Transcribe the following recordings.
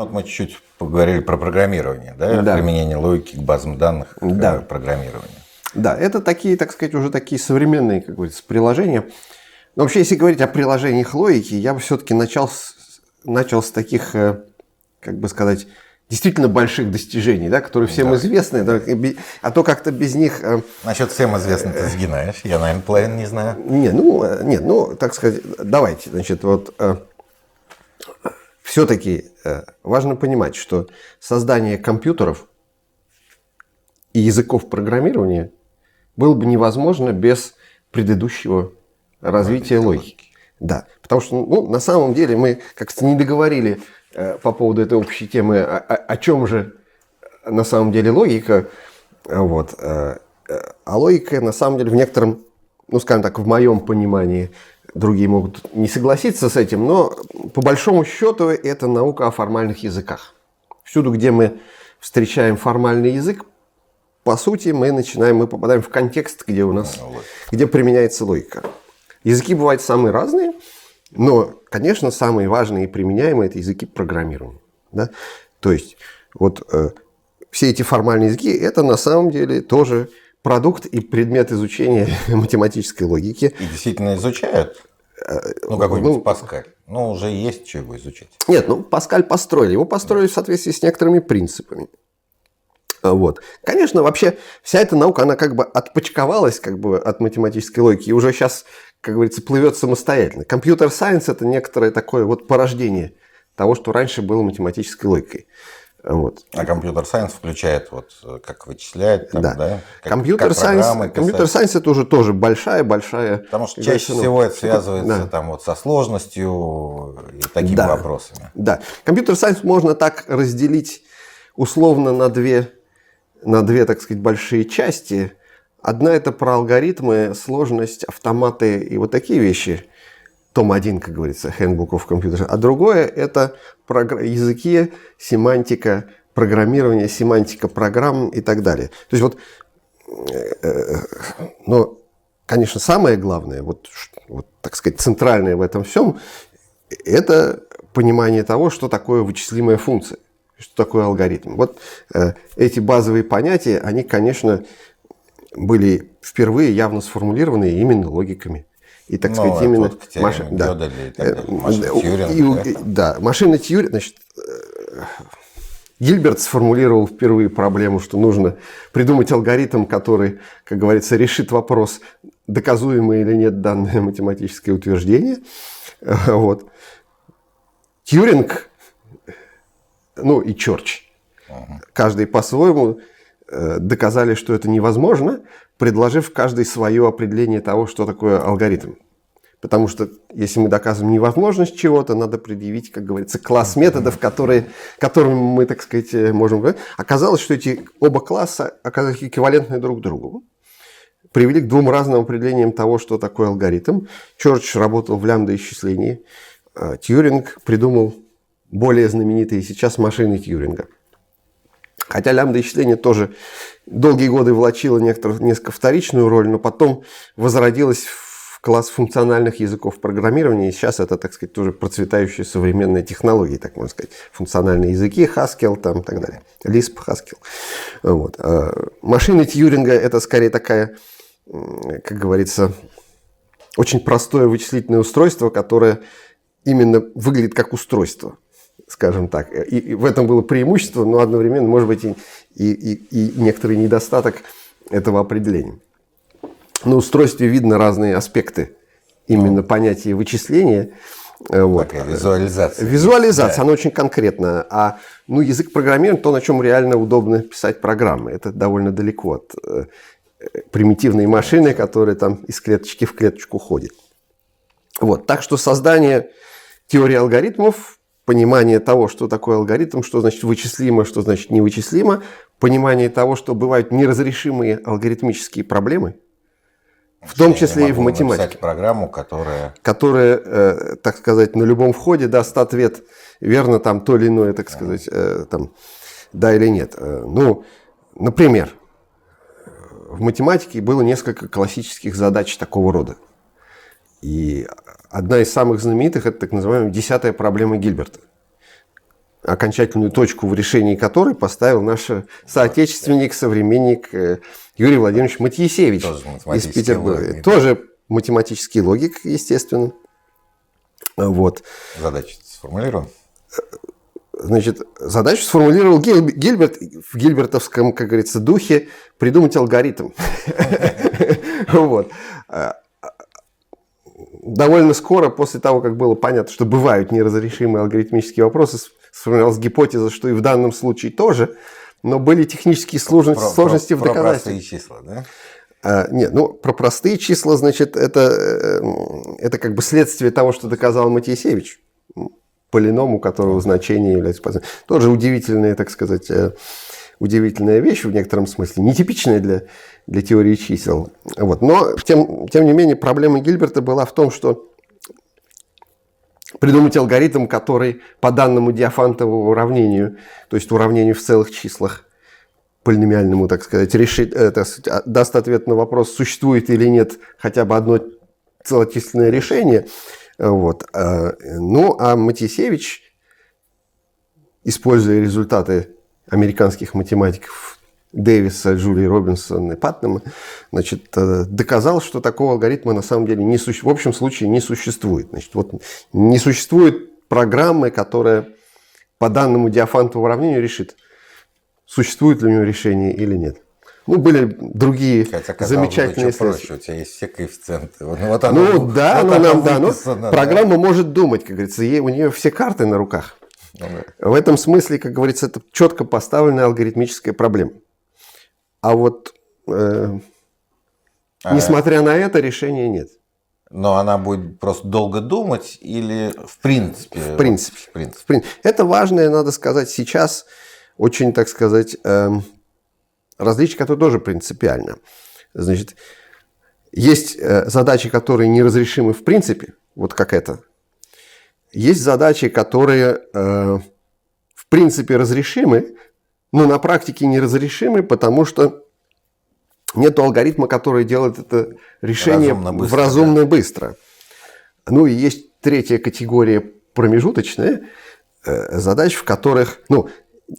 Вот мы чуть-чуть поговорили про программирование, да? Да. Применение логики к базам данных э, Да. программирования. Да, это такие, так сказать, уже такие современные, как говорится, приложения. Но вообще, если говорить о приложениях логики, я бы все-таки начал с, начал с таких, э, как бы сказать, действительно больших достижений, да, которые всем Да. известны, да, а то как-то без них... э, Насчет всем известно ты сгинаешь. Я, наверное, половину не знаю. Не, ну, нет, ну, так сказать, давайте, значит, вот все-таки важно понимать, что создание компьютеров и языков программирования было бы невозможно без предыдущего развития логики. Да, потому что, ну, на самом деле мы как-то не договорили э, по поводу этой общей темы, о, о- о чем же на самом деле логика. Вот. э, э, А логика, на самом деле, в некотором, ну, скажем так, в моем понимании, другие могут не согласиться с этим, но по большому счету это наука о формальных языках. Всюду, где мы встречаем формальный язык, по сути, мы начинаем, мы попадаем в контекст, где у нас, где применяется логика. Языки бывают самые разные, но, конечно, самые важные и применяемые это языки программирования. Да? То есть, вот э, все эти формальные языки это на самом деле тоже продукт и предмет изучения математической логики. И действительно изучают. Ну, какой-нибудь ну, Паскаль. Ну, уже есть чего изучать. Нет, ну Паскаль построили. Его построили в соответствии с некоторыми принципами. Вот. Конечно, вообще вся эта наука, она как бы отпочковалась как бы от математической логики и уже сейчас, как говорится, плывет самостоятельно. Компьютер-сайенс – это некоторое такое вот порождение того, что раньше было математической логикой. Вот. А computer science включает, вот, э, как вычислять, там, Да. да? Как- Computer science как программы писать. computer science это уже тоже большая-большая... Потому что чаще ну, всего это связывается да. там, вот, со сложностью и такими Да. вопросами. Да. Computer science можно так разделить условно на две, на две, так сказать, большие части. Одна это про алгоритмы, сложность, автоматы и вот такие вещи. Том 1, как говорится, Handbook Computer. А другое это языки, семантика, программирование, семантика программ и так далее. То есть вот, э, но, конечно, самое главное, вот, вот, так сказать, центральное в этом всем, это понимание того, что такое вычислимая функция, что такое алгоритм. Вот э, эти базовые понятия, они, конечно, были впервые явно сформулированы именно логиками. И, так Ну, сказать, именно... маши- да. И так Э, машина и- да? да, машина Тьюринга, значит, э, Гильберт сформулировал впервые проблему, что нужно придумать алгоритм, который, как говорится, решит вопрос, доказуемое или нет данное математическое утверждение. Э, Вот. Тьюринг, ну и Чорч, каждый по-своему э, доказали, что это невозможно, предложив каждый свое определение того, что такое алгоритм. Потому что если мы доказываем невозможность чего-то, надо предъявить, как говорится, класс методов, которые, которыми мы, так сказать, э, можем говорить. Оказалось, что эти оба класса оказались эквивалентны друг другу. Привели к двум разным определениям того, что такое алгоритм. Чорч работал в лямбда-исчислении. а Тьюринг придумал более знаменитые сейчас машины Тьюринга. Хотя лямбда-исчисление тоже долгие годы влачило некоторую, несколько вторичную роль, но потом возродилось в класс функциональных языков программирования. И сейчас это, так сказать, тоже процветающие современные технологии, так можно сказать. Функциональные языки, Haskell там, и так далее. Lisp, Haskell. Вот. А Машины Тьюринга – это скорее такая, как говорится, очень простое вычислительное устройство, которое именно выглядит как устройство скажем так. И, и в этом было преимущество, но одновременно, может быть, и, и, и, и некоторый недостаток этого определения. На устройстве видно разные аспекты именно понятия вычисления. Э, Вот. Такая визуализация. Визуализация, она очень конкретная. А ну, язык программирования, то, на чем реально удобно писать программы. Это довольно далеко от э, примитивной машины, которая там из клеточки в клеточку ходит. Вот. Так что создание теории алгоритмов, понимание того, что такое алгоритм, что значит вычислимо, что значит невычислимо, понимание того, что бывают неразрешимые алгоритмические проблемы, в том числе и в математике программу, которая... которая, э, так сказать, на любом входе даст ответ, верно там то или иное, так сказать, э, там, да или нет. Э, Ну, например, в математике было несколько классических задач такого рода. И одна из самых знаменитых – это так называемая десятая проблема Гильберта. окончательную точку в решении которой поставил наш соотечественник, современник э, Юрий Владимирович Матьесевич из Петербурга. Логик. Тоже математический логик, естественно. Вот. Задачу сформулировал? Значит, задачу сформулировал Гильберт в гильбертовском, как говорится, духе придумать алгоритм. Вот довольно скоро после того, как было понятно, что бывают неразрешимые алгоритмические вопросы, сформировалась гипотеза, что и в данном случае тоже, но были технические сложности, про, сложности про, в доказательстве. Про простые числа, да? А, нет, ну, про простые числа, значит, это, э, это как бы следствие того, что доказал Матьесевич, полиному, которого значение является... Тоже удивительная, так сказать, э, удивительная вещь в некотором смысле, нетипичная для, для теории чисел. Вот. Но, тем, тем не менее, проблема Гильберта была в том, что придумать алгоритм, который по данному диафантовому уравнению, то есть уравнению в целых числах, полиномиальному, так сказать, решит, это, а, даст ответ на вопрос, существует или нет хотя бы одно целочисленное решение. Вот. А, ну, а Матисевич, используя результаты американских математиков Дэвиса, Джулии Робинсон и Паттнема, значит, э, доказал, что такого алгоритма на самом деле не суще... в общем случае не существует. Значит, вот не существует программы, которая по данному диафантовому уравнению решит, существует ли у него решение или нет. Ну, были другие Хотя, замечательные бы, проще, у тебя есть все коэффициенты. Вот, вот оно, ну да, вот ну, нам, да, но да. программа может думать, как говорится, ей, у нее все карты на руках. В этом смысле, как говорится, это четко поставленная алгоритмическая проблема. А вот э, а... несмотря на это, решения нет. Но она будет просто долго думать или в принципе? В принципе. В принципе. В принципе. Это важное, надо сказать, сейчас очень, так сказать, э, различие, которое тоже принципиально. Значит, есть э, задачи, которые неразрешимы в принципе, вот как это, есть задачи, которые э, в принципе разрешимы, но на практике неразрешимы, потому что нет алгоритма, который делает это решение разумно быстро, в разумно да. быстро. Ну и есть третья категория промежуточная э, задач, в которых, ну,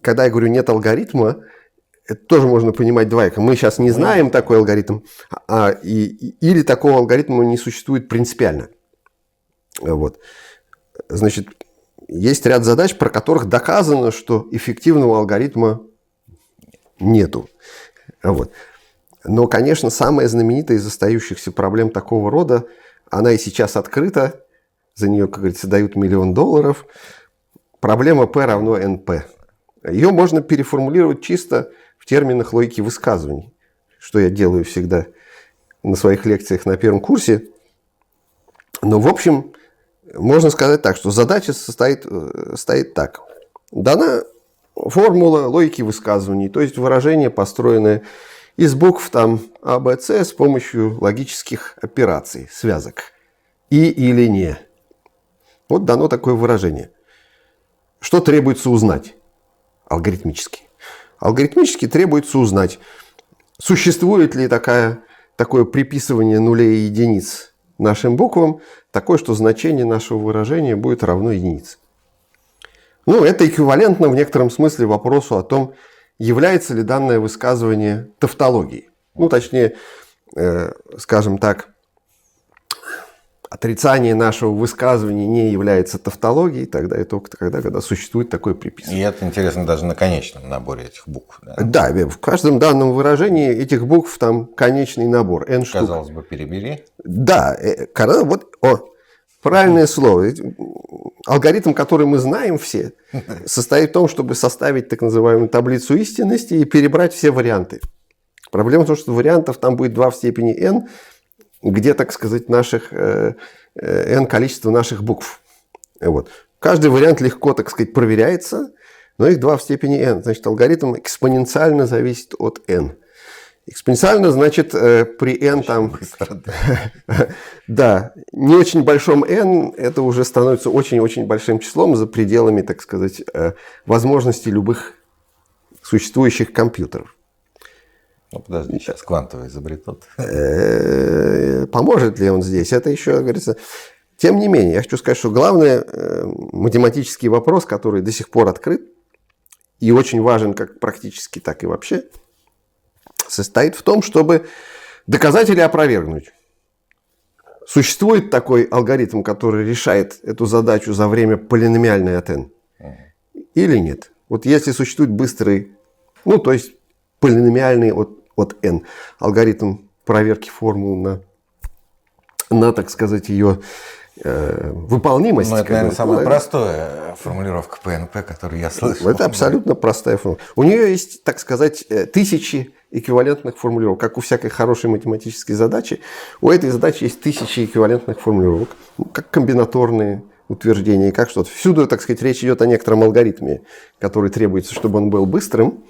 когда я говорю нет алгоритма, это тоже можно понимать двояко. Мы сейчас не знаем такой алгоритм, а, и, или такого алгоритма не существует принципиально. Вот. Значит, есть ряд задач, про которых доказано, что эффективного алгоритма нету. Вот. Но, конечно, самая знаменитая из остающихся проблем такого рода, она и сейчас открыта, за нее, как говорится, дают миллион долларов. Проблема P равно NP. Ее можно переформулировать чисто в терминах логики высказываний, что я делаю всегда на своих лекциях на первом курсе. Но, в общем, можно сказать так, что задача состоит, э, стоит так. Дана формула логики высказываний, то есть выражение, построенное из букв там А, Б, С с помощью логических операций, связок. И или не. Вот дано такое выражение. Что требуется узнать алгоритмически? Алгоритмически требуется узнать, существует ли такая, такое приписывание нулей и единиц нашим буквам такое, что значение нашего выражения будет равно единице. Ну, это эквивалентно в некотором смысле вопросу о том, является ли данное высказывание тавтологией. Ну, точнее, э, скажем так, отрицание нашего высказывания не является тавтологией, тогда это только тогда, когда существует такое приписывание. И это интересно даже на конечном наборе этих букв. Да, да в каждом данном выражении этих букв там конечный набор, n штук. Казалось бы, перебери. Да, э, вот, о, правильное слово. Алгоритм, который мы знаем все, состоит в том, чтобы составить так называемую таблицу истинности и перебрать все варианты. Проблема в том, что вариантов там будет 2 в степени n, где, так сказать, наших э, э, n количество наших букв. Вот. Каждый вариант легко, так сказать, проверяется, но их 2 в степени n. Значит, алгоритм экспоненциально зависит от n. Экспоненциально значит э, при n там... да, не очень большом n это уже становится очень-очень большим числом за пределами, так сказать, возможностей любых существующих компьютеров. Ну, подожди, сейчас квантовый изобретут. Поможет ли он здесь? Это еще, говорится, Тем не менее, я хочу сказать, что главный э, математический вопрос, который до сих пор открыт и очень важен как практически, так и вообще, состоит в том, чтобы доказать или опровергнуть. Существует такой алгоритм, который решает эту задачу за время полиномиальной от n? Или нет? Вот если существует быстрый, ну то есть полиномиальный от, от n алгоритм проверки формул на, на так сказать, ее э, выполнимость. Ну, это, наверное, самая ну, простая формулировка ПНП, которую я слышал. Это абсолютно простая формулировка. У нее есть, так сказать, э, тысячи эквивалентных формулировок. Как у всякой хорошей математической задачи, у этой задачи есть тысячи эквивалентных формулировок, ну, как комбинаторные утверждения, как что-то. Всюду, так сказать, речь идет о некотором алгоритме, который требуется, чтобы он был быстрым.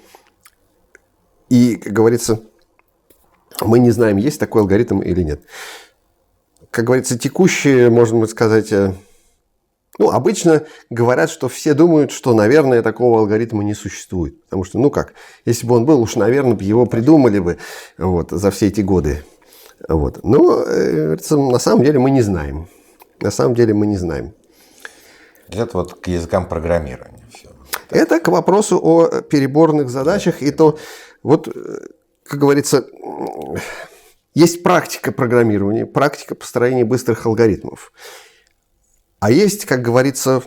И, как говорится, мы не знаем, есть такой алгоритм или нет. Как говорится, текущие, можно сказать, э, ну, обычно говорят, что все думают, что, наверное, такого алгоритма не существует. Потому что, ну как, если бы он был, уж, наверное, его придумали бы вот, за все эти годы. Вот. Но, э, на самом деле, мы не знаем. На самом деле мы не знаем. Это вот к языкам программирования. Все. Это к вопросу о переборных задачах. И то, вот, э, как говорится, есть практика программирования, практика построения быстрых алгоритмов. А есть, как говорится,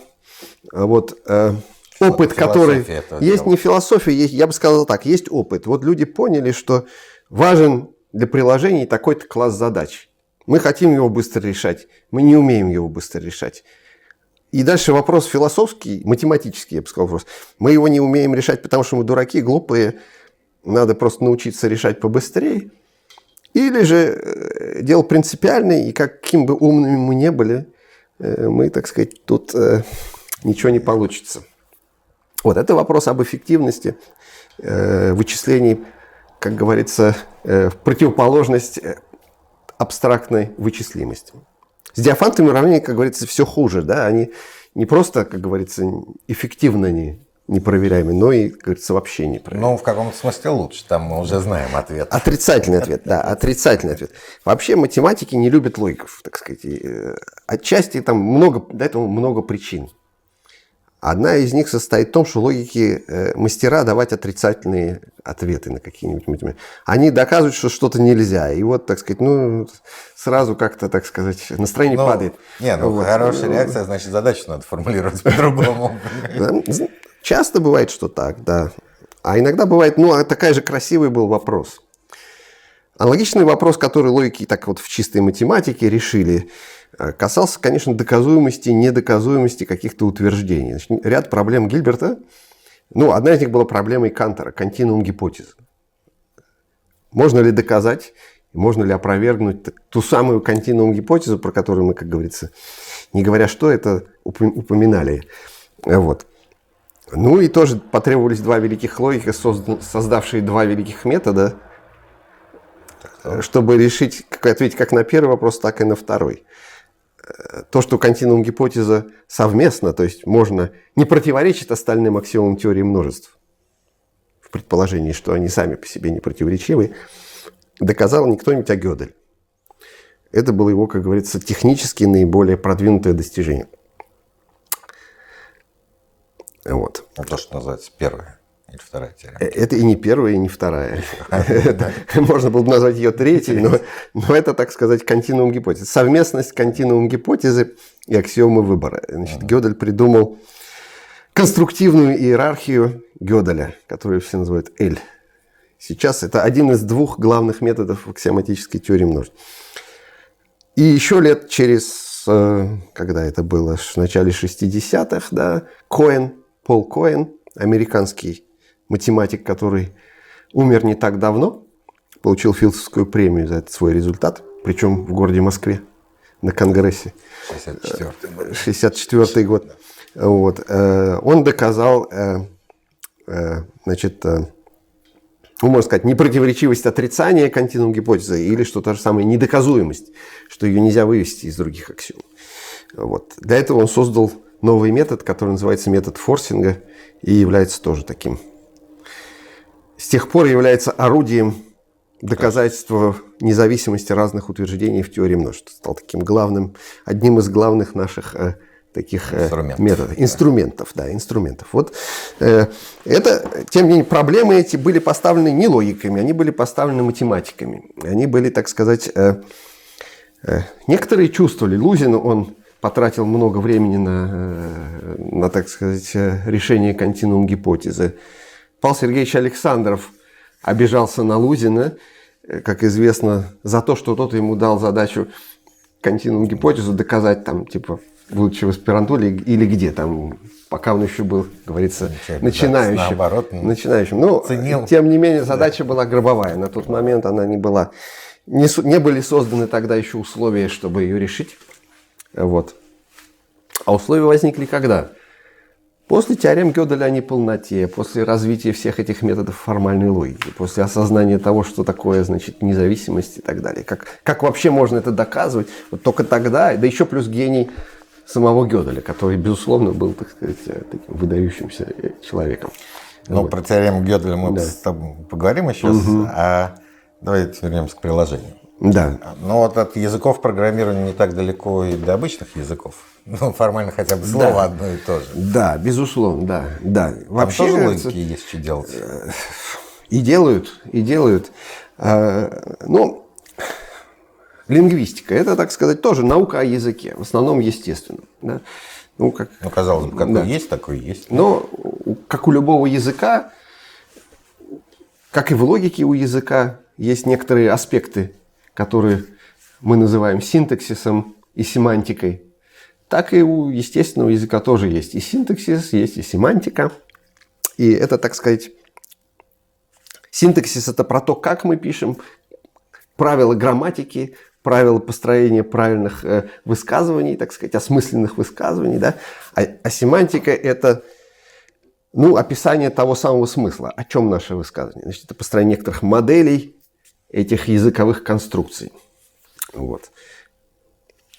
вот э, опыт, который... Есть не философия, есть, я бы сказал так, есть опыт. Вот люди поняли, что важен для приложений такой-то класс задач. Мы хотим его быстро решать, мы не умеем его быстро решать. И дальше вопрос философский, математический, я бы сказал вопрос. Мы его не умеем решать, потому что мы дураки, глупые, надо просто научиться решать побыстрее. Или же э, дело принципиальное, и каким бы умными мы не были, Э, мы, так сказать, тут э, ничего не получится. Вот это вопрос об эффективности вычислений, как говорится, в противоположность абстрактной вычислимости. С диафантовыми уравнениями, как говорится, все хуже. Да? Они не просто, как говорится, эффективно не непроверяемый, но и, как говорится, вообще непроверяемый. Ну, в каком-то смысле лучше, там мы уже знаем ответ. Отрицательный ответ, да, отрицательный ответ. Вообще математики не любят логиков, так сказать. Э, отчасти там много, для этого много причин. Одна из них состоит в том, что логики э, мастера давать отрицательные ответы на какие-нибудь математики. Они доказывают, что что-то нельзя. И вот, так сказать, ну, сразу как-то, так сказать, настроение ну, падает. Не, ну, вот. хорошая реакция, значит, задачу надо формулировать по-другому. Часто бывает, что так, да. А иногда бывает, ну, а такая же красивый был вопрос. Аналогичный вопрос, который логики так вот в чистой математике решили, э, касался, конечно, доказуемости недоказуемости каких-то утверждений. Значит, ряд проблем Гильберта, ну, одна из них была проблемой Кантера, континуум гипотезы. Можно ли доказать, можно ли опровергнуть ту самую континуум гипотезу, про которую мы, как говорится, не говоря что, это упоминали. Вот. Ну и тоже потребовались два великих логика, создавшие два великих метода, чтобы решить, как ответить как на первый вопрос, так и на второй. То, что континуум гипотеза совместно, то есть можно не противоречит остальным аксиомам теории множеств, в предположении, что они сами по себе не противоречивы, доказал не кто-нибудь, а Гёдель. Это было его, как говорится, технически наиболее продвинутое достижение. Вот. Ну, то, что называется первая или вторая теорема. Э, это и не первая, и не вторая. Можно было бы назвать ее третьей, но, но это, так сказать, континуум гипотезы. Совместность континуум гипотезы и аксиомы выбора. Значит, Гёдель придумал конструктивную иерархию Гёделя, которую все называют L. Сейчас это один из двух главных методов аксиоматической теории множеств. И еще лет через, э, когда это было, в начале 60-х, да, Коэн Пол Коэн, американский математик, который умер не так давно, получил Филдсовскую премию за этот свой результат, причем в городе Москве на Конгрессе. 64 64 год. Вот. Э, он доказал, э, э, значит, ну, можно сказать, непротиворечивость отрицания континуум гипотезы или что то же самое недоказуемость, что ее нельзя вывести из других аксиом. Вот. Для этого он создал новый метод, который называется метод форсинга и является тоже таким. С тех пор является орудием доказательство независимости разных утверждений в теории множества. Стал таким главным, одним из главных наших э, таких э, Инструментов. методов. Инструментов, да, инструментов. Вот э, это, тем не менее, проблемы эти были поставлены не логиками, они были поставлены математиками. Они были, так сказать, э, э, некоторые чувствовали. Лузин, он потратил много времени на, э, на так сказать, э, решение континуум гипотезы. Павел Сергеевич Александров обижался на Лузина, э, как известно, за то, что тот ему дал задачу континуум гипотезу доказать там, типа, будучи в аспирантуре или где там, пока он еще был, говорится, Замечательно, да, начинающим. наоборот, начинающим. Ну, ценил. тем не менее, задача была гробовая. На тот момент она не была... Не, не были созданы тогда еще условия, чтобы ее решить. Вот. А условия возникли когда? После теорем Гёделя о неполноте, после развития всех этих методов формальной логики, после осознания того, что такое значит, независимость и так далее. Как, как вообще можно это доказывать? Вот только тогда, да еще плюс гений самого Гёделя, который, безусловно, был, так сказать, э, таким выдающимся э, человеком. Ну, про теорему Гёделя мы Да. с тобой поговорим еще, а давайте вернемся к приложению. Да. Ну, вот от языков программирования не так далеко и до обычных языков. Ну, формально хотя бы слово Да. одно и то же. Да, безусловно, да. да. Там Вообще, тоже логики есть что делать. И делают, и делают. А, Ну, лингвистика – это, так сказать, тоже наука о языке, в основном естественном. Да? Ну, как, Ну, казалось бы, какой Да. есть, такой есть. но, как у любого языка, как и в логике у языка, есть некоторые аспекты, которые мы называем синтаксисом и семантикой. Так и у естественного языка тоже есть и синтаксис, есть и семантика. И это, так сказать, синтаксис – это про то, как мы пишем, правила грамматики, правила построения правильных э, высказываний, так сказать, осмысленных высказываний. Да? А, а семантика – это ну, описание того самого смысла. О чем наше высказывание? Значит, это построение некоторых моделей этих языковых конструкций. Вот.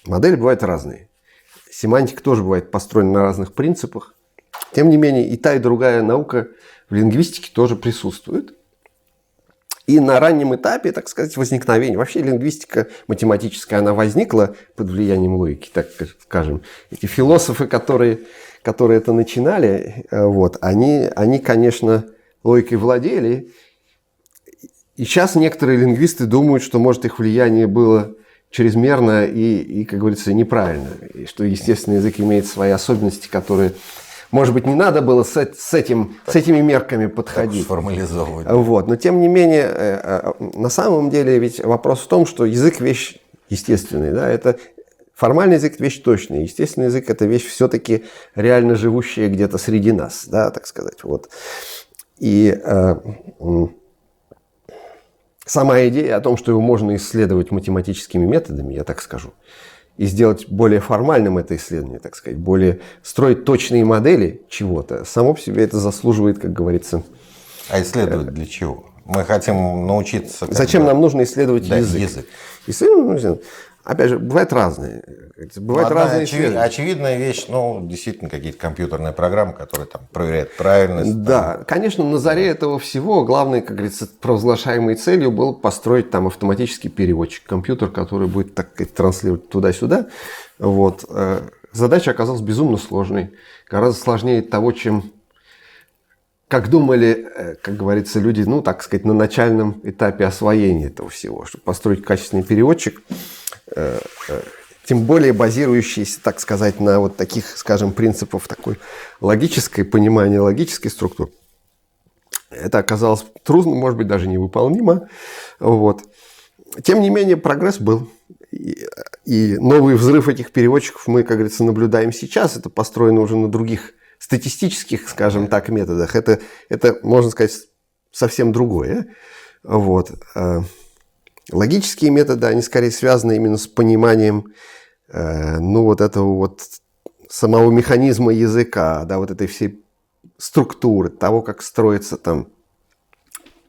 Модели бывают разные. Семантика тоже бывает построена на разных принципах. Тем не менее, и та, и другая наука в лингвистике тоже присутствует. И на раннем этапе, так сказать, возникновения, вообще лингвистика математическая, она возникла под влиянием логики, так скажем. Эти философы, которые, которые это начинали, э, вот, они, они, конечно, логикой владели. И сейчас некоторые лингвисты думают, что, может, их влияние было чрезмерно и, и, как говорится, неправильно. И что естественный язык имеет свои особенности, которые, может быть, не надо было с, с, этим, с этими мерками Так подходить. сформализовывать. Вот. Но тем не менее, э, э, на самом деле ведь вопрос в том, что язык вещь естественный. Да? Это формальный язык вещь точная. Естественный язык это вещь все-таки реально живущая где-то среди нас, да, так сказать. Вот. И э, сама идея о том, что его можно исследовать математическими методами, я так скажу, и сделать более формальным это исследование, так сказать, более строить точные модели чего-то, само по себе это заслуживает, как говорится, А исследовать для чего? Мы хотим научиться... Зачем бы- нам нужно исследовать Да, язык? язык. Исследовать нужно- Опять же, бывают разные. Бывают Одна разные очевид- исследования. очевидная вещь, ну, действительно, какие-то компьютерные программы, которые там проверяют правильность. Да, конечно, на заре этого всего главной, как говорится, провозглашаемой целью было построить там автоматический переводчик, компьютер, который будет так сказать, транслировать туда-сюда. Вот. Э, Задача оказалась безумно сложной, гораздо сложнее того, чем как думали, э, как говорится, люди, ну, так сказать, на начальном этапе освоения этого всего, чтобы построить качественный переводчик, э, э, тем более базирующийся, так сказать, на вот таких, скажем, принципов такой логической понимания, логической структуры. Это оказалось трудно, может быть, даже невыполнимо. Вот. Тем не менее, прогресс был. И, и новый взрыв этих переводчиков мы, как говорится, наблюдаем сейчас. Это построено уже на других статистических, скажем так, методах. Это, это можно сказать, совсем другое. Вот. А Логические методы, они скорее связаны именно с пониманием э, ну, вот этого вот самого механизма языка, да, вот этой всей структуры, того, как строится там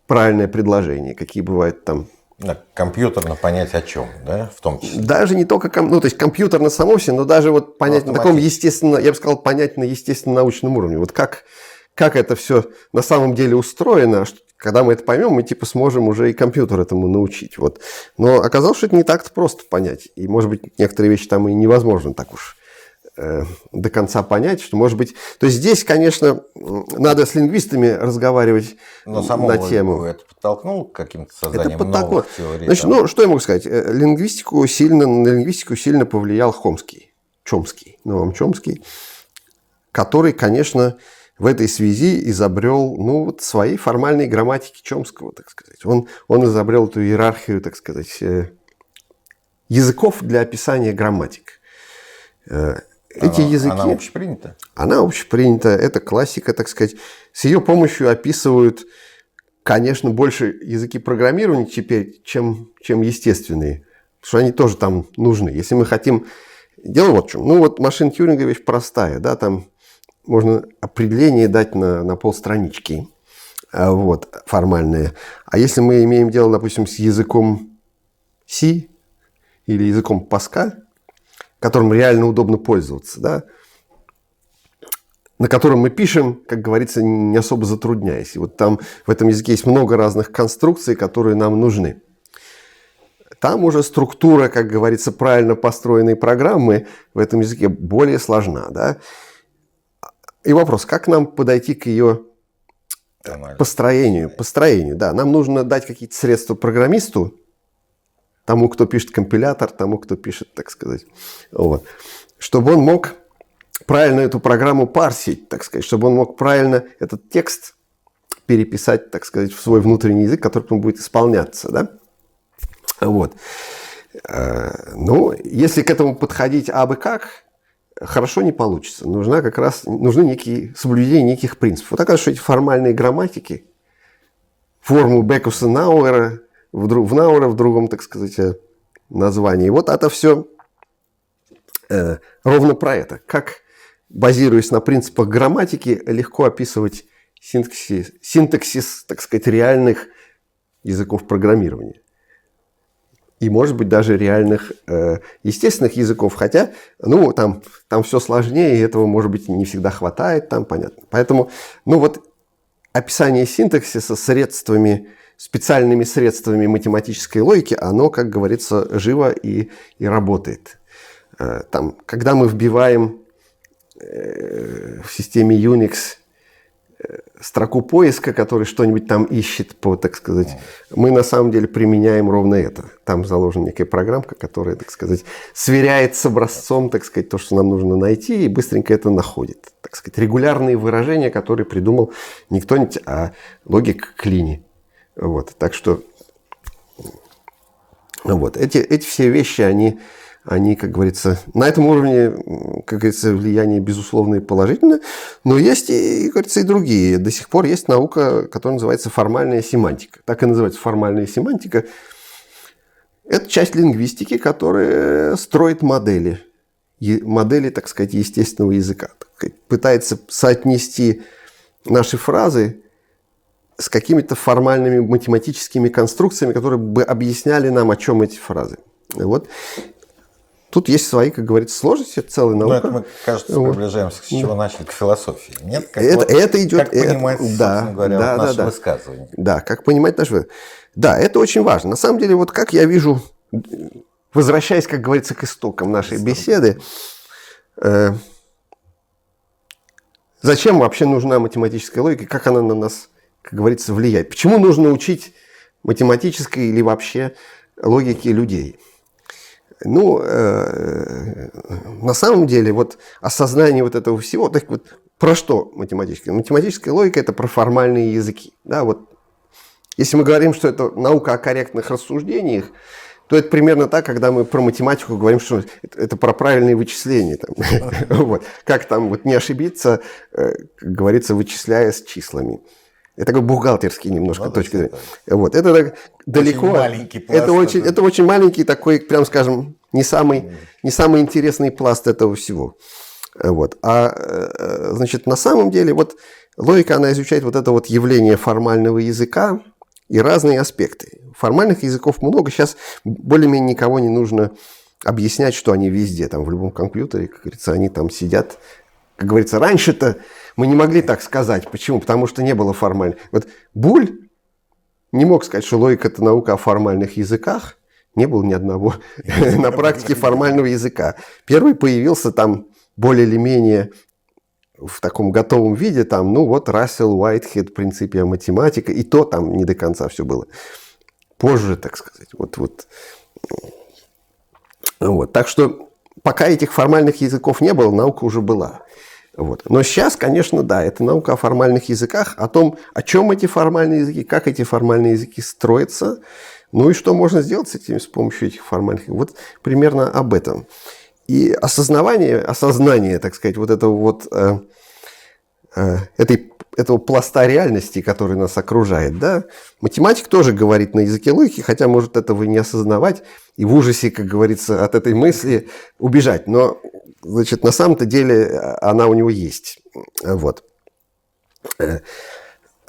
правильное предложение, какие бывают там Да, компьютерно понять о чем, да, в том числе. даже не только, ком- ну, то есть компьютер на самом себе, но даже вот понять на таком естественно, я бы сказал, понять на естественно научном уровне. Вот как, как это все на самом деле устроено, что- когда мы это поймем, мы типа сможем уже и компьютер этому научить. Вот. Но оказалось, что это не так-то просто понять. И, может быть, некоторые вещи там и невозможно так уж э, до конца понять, что, может быть... То есть здесь, конечно, надо с лингвистами разговаривать Но само на тему. это подтолкнуло к каким-то созданиям Это подтолкнуло. новых теорий? Значит, там? ну, что я могу сказать? Э, Лингвистику сильно, на лингвистику сильно повлиял Хомский, Чомский, Новом Чомский, который, конечно, в этой связи изобрел ну, вот свои формальные грамматики Чомского, так сказать. Он, он изобрел эту иерархию, так сказать, э, языков для описания грамматик. Э, Эти Она- языки... Она общепринята? Она общепринята, это классика, так сказать. С ее помощью описывают, конечно, больше языки программирования теперь, чем, чем естественные. Потому что они тоже там нужны. Если мы хотим... Дело вот в чем. Ну вот машин Тьюринга вещь простая, да, там можно определение дать на, на полстранички, а, вот, формальное. А если мы имеем дело, допустим, с языком C или языком Паскаль, которым реально удобно пользоваться, да, на котором мы пишем, как говорится, не особо затрудняясь. И вот там в этом языке есть много разных конструкций, которые нам нужны. Там уже структура, как говорится, правильно построенной программы в этом языке более сложна. Да? И вопрос, как нам подойти к ее Нормально. построению? Построению, да. Нам нужно дать какие-то средства программисту, тому, кто пишет компилятор, тому, кто пишет, так сказать, вот, чтобы он мог правильно эту программу парсить, так сказать, чтобы он мог правильно этот текст переписать, так сказать, в свой внутренний язык, который потом будет исполняться, да? Вот. Э, Ну, если к этому подходить абы как, хорошо не получится. Нужна как раз, нужны некие, соблюдение неких принципов. Вот оказывается, что эти формальные грамматики, форму Бекуса Науэра, в, дру- в Науэра в другом, так сказать, э, названии. Вот это все э, ровно про это. Как, базируясь на принципах грамматики, легко описывать синтаксис, синтаксис так сказать, реальных языков программирования. И, может быть, даже реальных э, естественных языков. Хотя, ну, там, там все сложнее, и этого, может быть, не всегда хватает, там понятно. Поэтому, ну, вот описание синтаксиса средствами, специальными средствами математической логики, оно, как говорится, живо и, и работает. Э, Там, когда мы вбиваем э, в системе Unix строку поиска, который что-нибудь там ищет по, так сказать, мы на самом деле применяем ровно это. Там заложена некая программка, которая, так сказать, сверяет с образцом, так сказать, то, что нам нужно найти, и быстренько это находит. Так сказать, регулярные выражения, которые придумал не кто-нибудь, а логик Клини. Вот. Так что вот. Эти, эти все вещи, они, они, как говорится, на этом уровне, как говорится, влияние безусловно и положительное, но есть и, как говорится, и другие. До сих пор есть наука, которая называется формальная семантика. Так и называется формальная семантика. Это часть лингвистики, которая строит модели. Модели, так сказать, естественного языка. Пытается соотнести наши фразы с какими-то формальными математическими конструкциями, которые бы объясняли нам, о чем эти фразы. Вот. Тут есть свои, как говорится, сложности, целая Ну, наука. это мы, кажется, Вот. приближаемся к чего начали, к философии. Нет? Как Это- вот- это идет- Как это- понимать, да, говоря, да, вот да, наше да. высказывание. Да, как понимать наш вывод. Да, это очень важно. На самом деле, вот как я вижу, возвращаясь, как говорится, к истокам нашей беседы, э, зачем вообще нужна математическая логика, как она на нас, как говорится, влияет? Почему нужно учить математической или вообще логике людей? Ну, э, на самом деле, вот осознание вот этого всего, так вот, про что математическая? Математическая логика – это про формальные языки. Да, вот если мы говорим, что это наука о корректных рассуждениях, то это примерно так, когда мы про математику говорим, что это, это про правильные вычисления. Там. вот. Как там вот не ошибиться, э, как говорится, вычисляя с числами. Это такой бухгалтерский немножко точка зрения. да. Вот. Это так далеко. маленький пласт это, очень, это очень маленький такой, прям скажем, не самый, не самый интересный пласт этого всего. Вот. А, э, значит, на самом деле, вот логика, она изучает вот это вот явление формального языка и разные аспекты. Формальных языков много. Сейчас более-менее никого не нужно объяснять, что они везде, там, в любом компьютере, как говорится, они там сидят. Как говорится, раньше-то мы не могли так сказать. Почему? Потому что не было формально. Вот буль не мог сказать, что логика – это наука о формальных языках. Не было ни одного на практике формального языка. Первый появился там более или менее в таком готовом виде, там, ну вот Рассел Уайтхед, принципе математика, и то там не до конца все было. Позже, так сказать. Вот, вот. Вот. Так что пока этих формальных языков не было, наука уже была. Вот. Но сейчас, конечно, да, это наука о формальных языках, о том, о чем эти формальные языки, как эти формальные языки строятся, ну и что можно сделать с этими, с помощью этих формальных. Вот примерно об этом. И осознавание, осознание, так сказать, вот этого вот, э, этой, этого пласта реальности, который нас окружает, да, математик тоже говорит на языке логики, хотя может этого и не осознавать, и в ужасе, как говорится, от этой мысли убежать. Но значит, на самом-то деле э, она у него есть. Вот.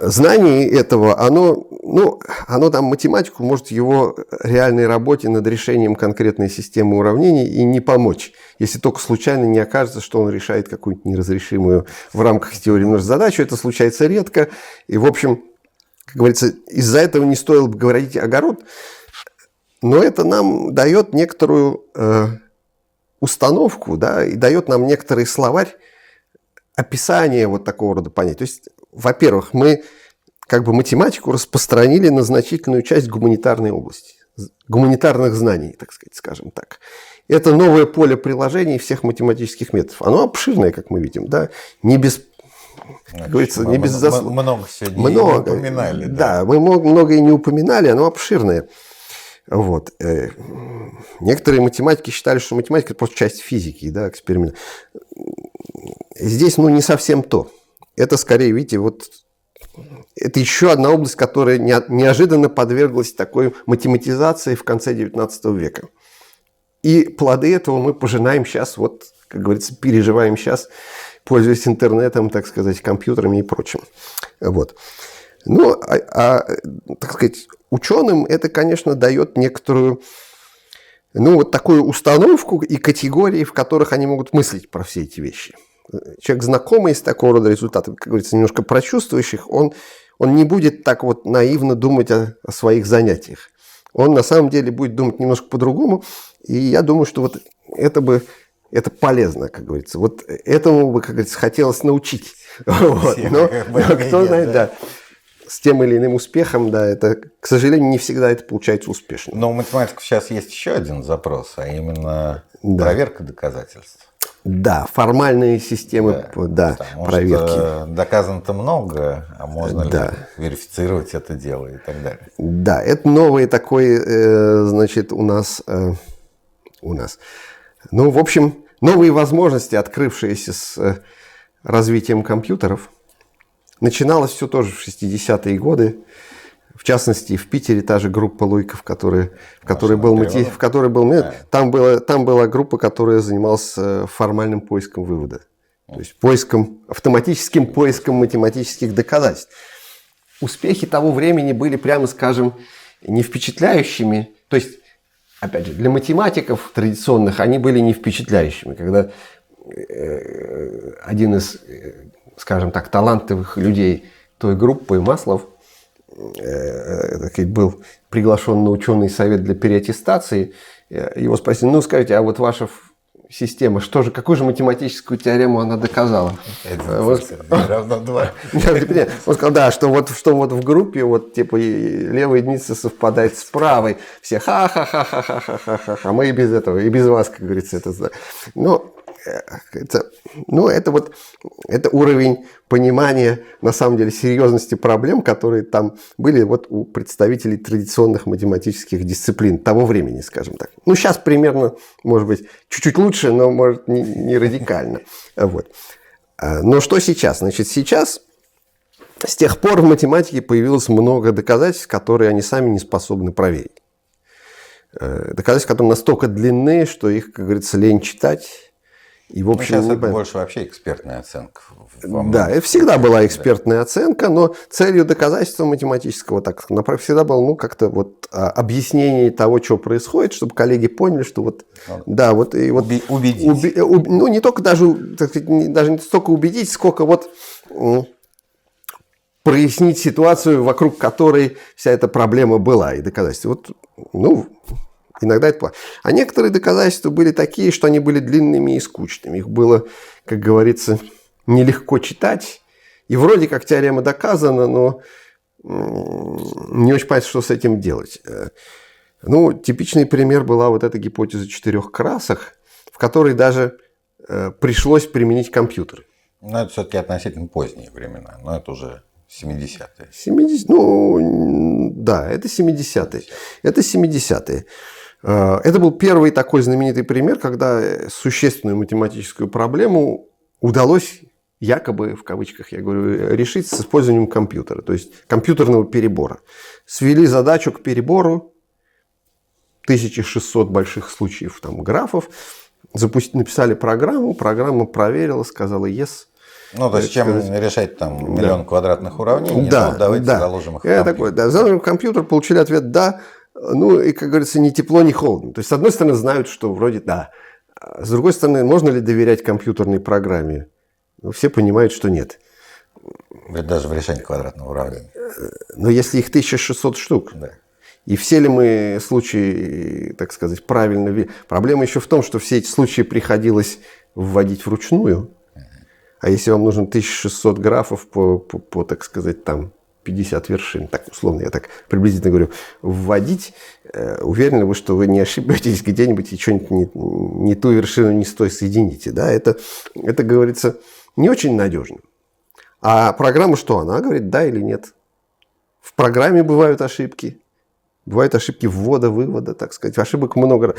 Знание этого, оно, ну, оно там математику может его реальной работе над решением конкретной системы уравнений и не помочь, если только случайно не окажется, что он решает какую-нибудь неразрешимую в рамках теории множеств задачу. Это случается редко. И, в общем, как говорится, из-за этого не стоило бы говорить огород, но это нам дает некоторую э, установку, да, и дает нам некоторый словарь описания вот такого рода понятий. То есть, во-первых, мы как бы математику распространили на значительную часть гуманитарной области, гуманитарных знаний, так сказать, скажем так. Это новое поле приложений всех математических методов. Оно обширное, как мы видим, да, не без как говорится, не без заслуг. Много сегодня много, не упоминали. Да, да мы много и не упоминали, оно обширное. Вот. Э, некоторые математики считали, что математика – это просто часть физики, да, эксперимент. Здесь, ну, не совсем то. Это скорее, видите, вот это еще одна область, которая неожиданно подверглась такой математизации в конце XIX века. И плоды этого мы пожинаем сейчас, вот, как говорится, переживаем сейчас, пользуясь интернетом, так сказать, компьютерами и прочим. Вот. Ну, а, а, так сказать, ученым это, конечно, дает некоторую, ну, вот такую установку и категории, в которых они могут мыслить про все эти вещи. Человек, знакомый с такого рода результатами, как говорится, немножко прочувствующих, он, он не будет так вот наивно думать о, о своих занятиях. Он на самом деле будет думать немножко по-другому, и я думаю, что вот это бы это полезно, как говорится. Вот этому бы, как говорится, хотелось научить. Вот. Но, но кто знает, да с тем или иным успехом, да, это, к сожалению, не всегда это получается успешно. Но у математиков сейчас есть еще один запрос, а именно да. проверка доказательств. Да, формальные системы да, да, проверки. доказано-то много, а можно да. ли верифицировать это дело и так далее. Да, это новый такой, э, значит, у нас, э, у нас. Ну, в общем, новые возможности, открывшиеся с э, развитием компьютеров – Начиналось все тоже в 60-е годы. В частности, в Питере та же группа Луйков, который, в которой был, мати... в которой был да. там, была, там была группа, которая занималась э, формальным поиском вывода. То есть поиском, автоматическим поиском математических доказательств. Успехи того времени были, прямо скажем, не впечатляющими. То есть, опять же, для математиков традиционных они были не впечатляющими. Когда э, один из э, скажем так, талантливых людей той группы, Маслов, э, был приглашен на ученый совет для переаттестации. Э, его спросили, ну скажите, а вот ваша система, что же, какую же математическую теорему она доказала? Вот, равно 2. Он сказал, да, что вот, что вот в группе вот типа левая единица совпадает с правой. Все ха-ха-ха-ха-ха-ха-ха-ха. Мы и без этого, и без вас, как говорится, это. Но это, ну, это вот это уровень понимания, на самом деле, серьезности проблем, которые там были вот у представителей традиционных математических дисциплин того времени, скажем так. Ну, сейчас примерно, может быть, чуть-чуть лучше, но, может, не, не радикально. Вот. А, но что сейчас? Значит, сейчас с тех пор в математике появилось много доказательств, которые они сами не способны проверить. Э, доказательства, которые настолько длинные, что их, как говорится, лень читать и, в общем, ну, сейчас это больше вообще экспертная оценка. Да, это всегда была экспертная оценка, но целью доказательства математического так всегда было ну, как-то вот а, объяснение того, что происходит, чтобы коллеги поняли, что вот, ну, да, вот и вот убедить. Уби, уб, ну, не только даже, так сказать, не, даже не столько убедить, сколько вот прояснить ситуацию, вокруг которой вся эта проблема была и доказательства. Вот, ну, иногда это плохо. А некоторые доказательства были такие, что они были длинными и скучными. Их было, как говорится, нелегко читать. И вроде как теорема доказана, но не очень понятно, что с этим делать. Ну, типичный пример была вот эта гипотеза четырех красок, в которой даже э, пришлось применить компьютер. Но это все-таки относительно поздние времена, но это уже 70-е. 70, ну, да, это 70-е. Это 70-е. Э, это был первый такой знаменитый пример, когда существенную математическую проблему удалось якобы, в кавычках я говорю, решить с использованием компьютера, то есть компьютерного перебора. Свели задачу к перебору, 1600 больших случаев там, графов, запустили, написали программу, программа проверила, сказала yes. Ну, то есть, чем сказать, решать там миллион да. квадратных уравнений, да, ну, давайте да. заложим их в компьютер. Да, заложим компьютер, получили ответ «да», ну, и, как говорится, ни тепло, ни холодно. То есть, с одной стороны, знают, что вроде «да», а с другой стороны, можно ли доверять компьютерной программе? Ну, все понимают, что нет. Даже в решении квадратного уравнения. Но если их 1600 штук, да. и все ли мы случаи, так сказать, правильно... Проблема еще в том, что все эти случаи приходилось вводить вручную. А если вам нужно 1600 графов по, по, по так сказать, там 50 вершин, так условно, я так приблизительно говорю, вводить, э, уверены вы, что вы не ошибетесь где-нибудь и что-нибудь не, не ту вершину не с той соедините. Да? Это, это говорится, не очень надежно. А программа что? Она говорит да или нет. В программе бывают ошибки. Бывают ошибки ввода-вывода, так сказать. Ошибок много.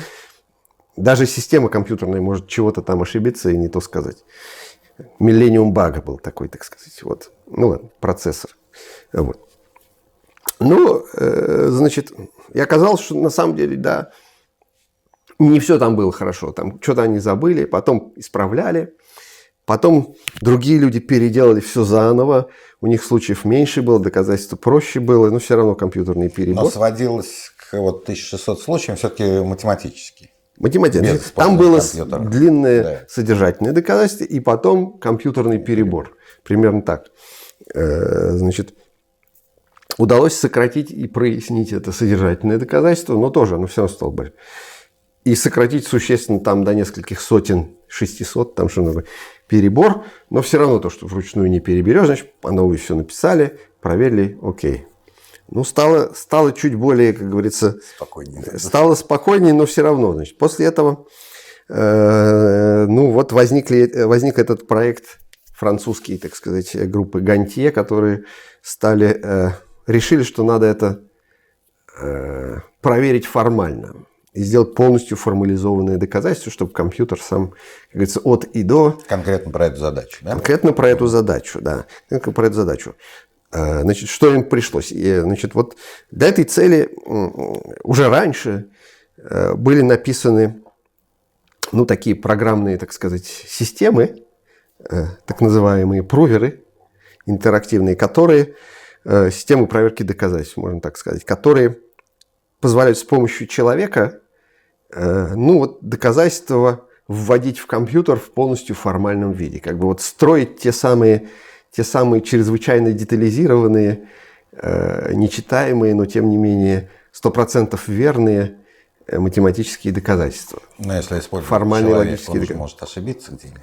Даже система компьютерная может чего-то там ошибиться и не то сказать. Millennium бага был такой, так сказать. Вот. Ну ладно, процессор. Вот. Ну, э, значит, и оказалось, что на самом деле, да, не все там было хорошо. Там что-то они забыли, потом исправляли. Потом другие люди переделали все заново. У них случаев меньше было, доказательства проще было, но все равно компьютерный перебор. Но сводилось к вот 1600 случаям все-таки математически. Математически. Там было компьютера. длинное да. содержательное доказательство и потом компьютерный перебор. Примерно так. Э, значит, удалось сократить и прояснить это содержательное доказательство, но тоже оно все равно стало больше. И сократить существенно там до нескольких сотен, 600, там что надо, перебор, но все равно то, что вручную не переберешь, значит, по новой все написали, проверили, окей. Ну, стало, стало чуть более, как говорится, спокойнее. Стало спокойнее, но все равно. Значит, после этого, э, ну, вот возникли, возник этот проект французский, так сказать, группы Гантье, которые стали, э, решили, что надо это э, проверить формально и сделать полностью формализованное доказательство, чтобы компьютер сам, как говорится, от и до... Конкретно про эту задачу, да? Конкретно про эту задачу, да. Конкретно про эту задачу. Э, значит, что им пришлось? Значит, вот для этой цели уже раньше э, были написаны, ну, такие программные, так сказать, системы, э, так называемые проверы интерактивные, которые, системы проверки доказательств, можно так сказать, которые позволяют с помощью человека э, ну, вот, доказательства вводить в компьютер в полностью формальном виде. Как бы вот строить те самые, те самые чрезвычайно детализированные, э, нечитаемые, но тем не менее стопроцентов верные э, математические доказательства. Но если использовать Формальные человек, логические он может ошибиться где-нибудь.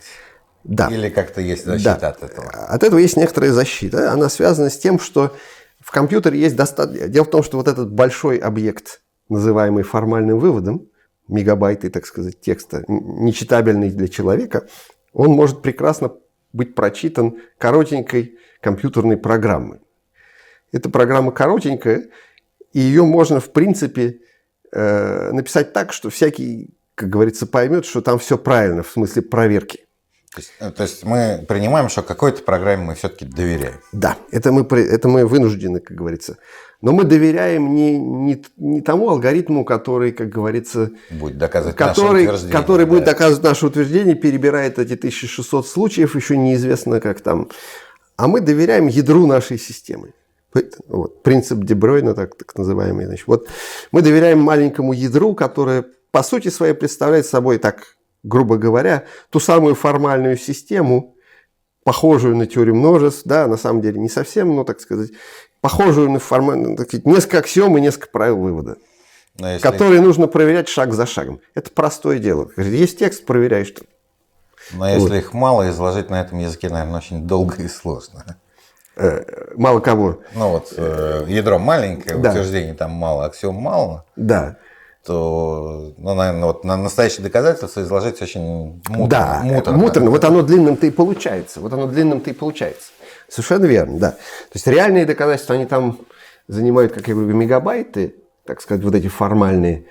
Да. Или как-то есть защита да. от этого? От этого есть некоторая защита. Она связана с тем, что в компьютере есть достаточно... Дело в том, что вот этот большой объект, называемый формальным выводом, мегабайты, так сказать, текста, нечитабельный для человека, он может прекрасно быть прочитан коротенькой компьютерной программой. Эта программа коротенькая, и ее можно, в принципе, э, написать так, что всякий, как говорится, поймет, что там все правильно, в смысле проверки. То есть, э, то есть мы принимаем, что какой-то программе мы все-таки доверяем. Да, это мы, это мы вынуждены, как говорится. Но мы доверяем не, не, не тому алгоритму, который, как говорится, будет доказывать который, наше. Который да. будет доказывать наше утверждение, перебирает эти 1600 случаев, еще неизвестно как там. А мы доверяем ядру нашей системы. Вот, принцип Дебройна, так, так называемый. Значит, вот мы доверяем маленькому ядру, которое по сути своей представляет собой так грубо говоря, ту самую формальную систему, похожую на теорию множеств, да, на самом деле не совсем, но, так сказать, похожую на формат, ну, так сказать, несколько аксиом и несколько правил вывода, Но если, которые нужно проверять шаг за шагом. Это простое дело. Есть текст, проверяешь. но если их мало, изложить на этом языке, наверное, очень долго и сложно. Э, мало кого. Ну вот э, ядро маленькое, Да. утверждений там мало, аксиом мало, Да. То, ну, наверное, вот на настоящее доказательство изложить очень муторно. Да, муторно. муторно. Вот оно длинным-то и получается. Вот оно длинным-то и получается. Совершенно верно, да. То есть реальные доказательства, они там занимают, как я говорю, мегабайты, так сказать, вот эти формальные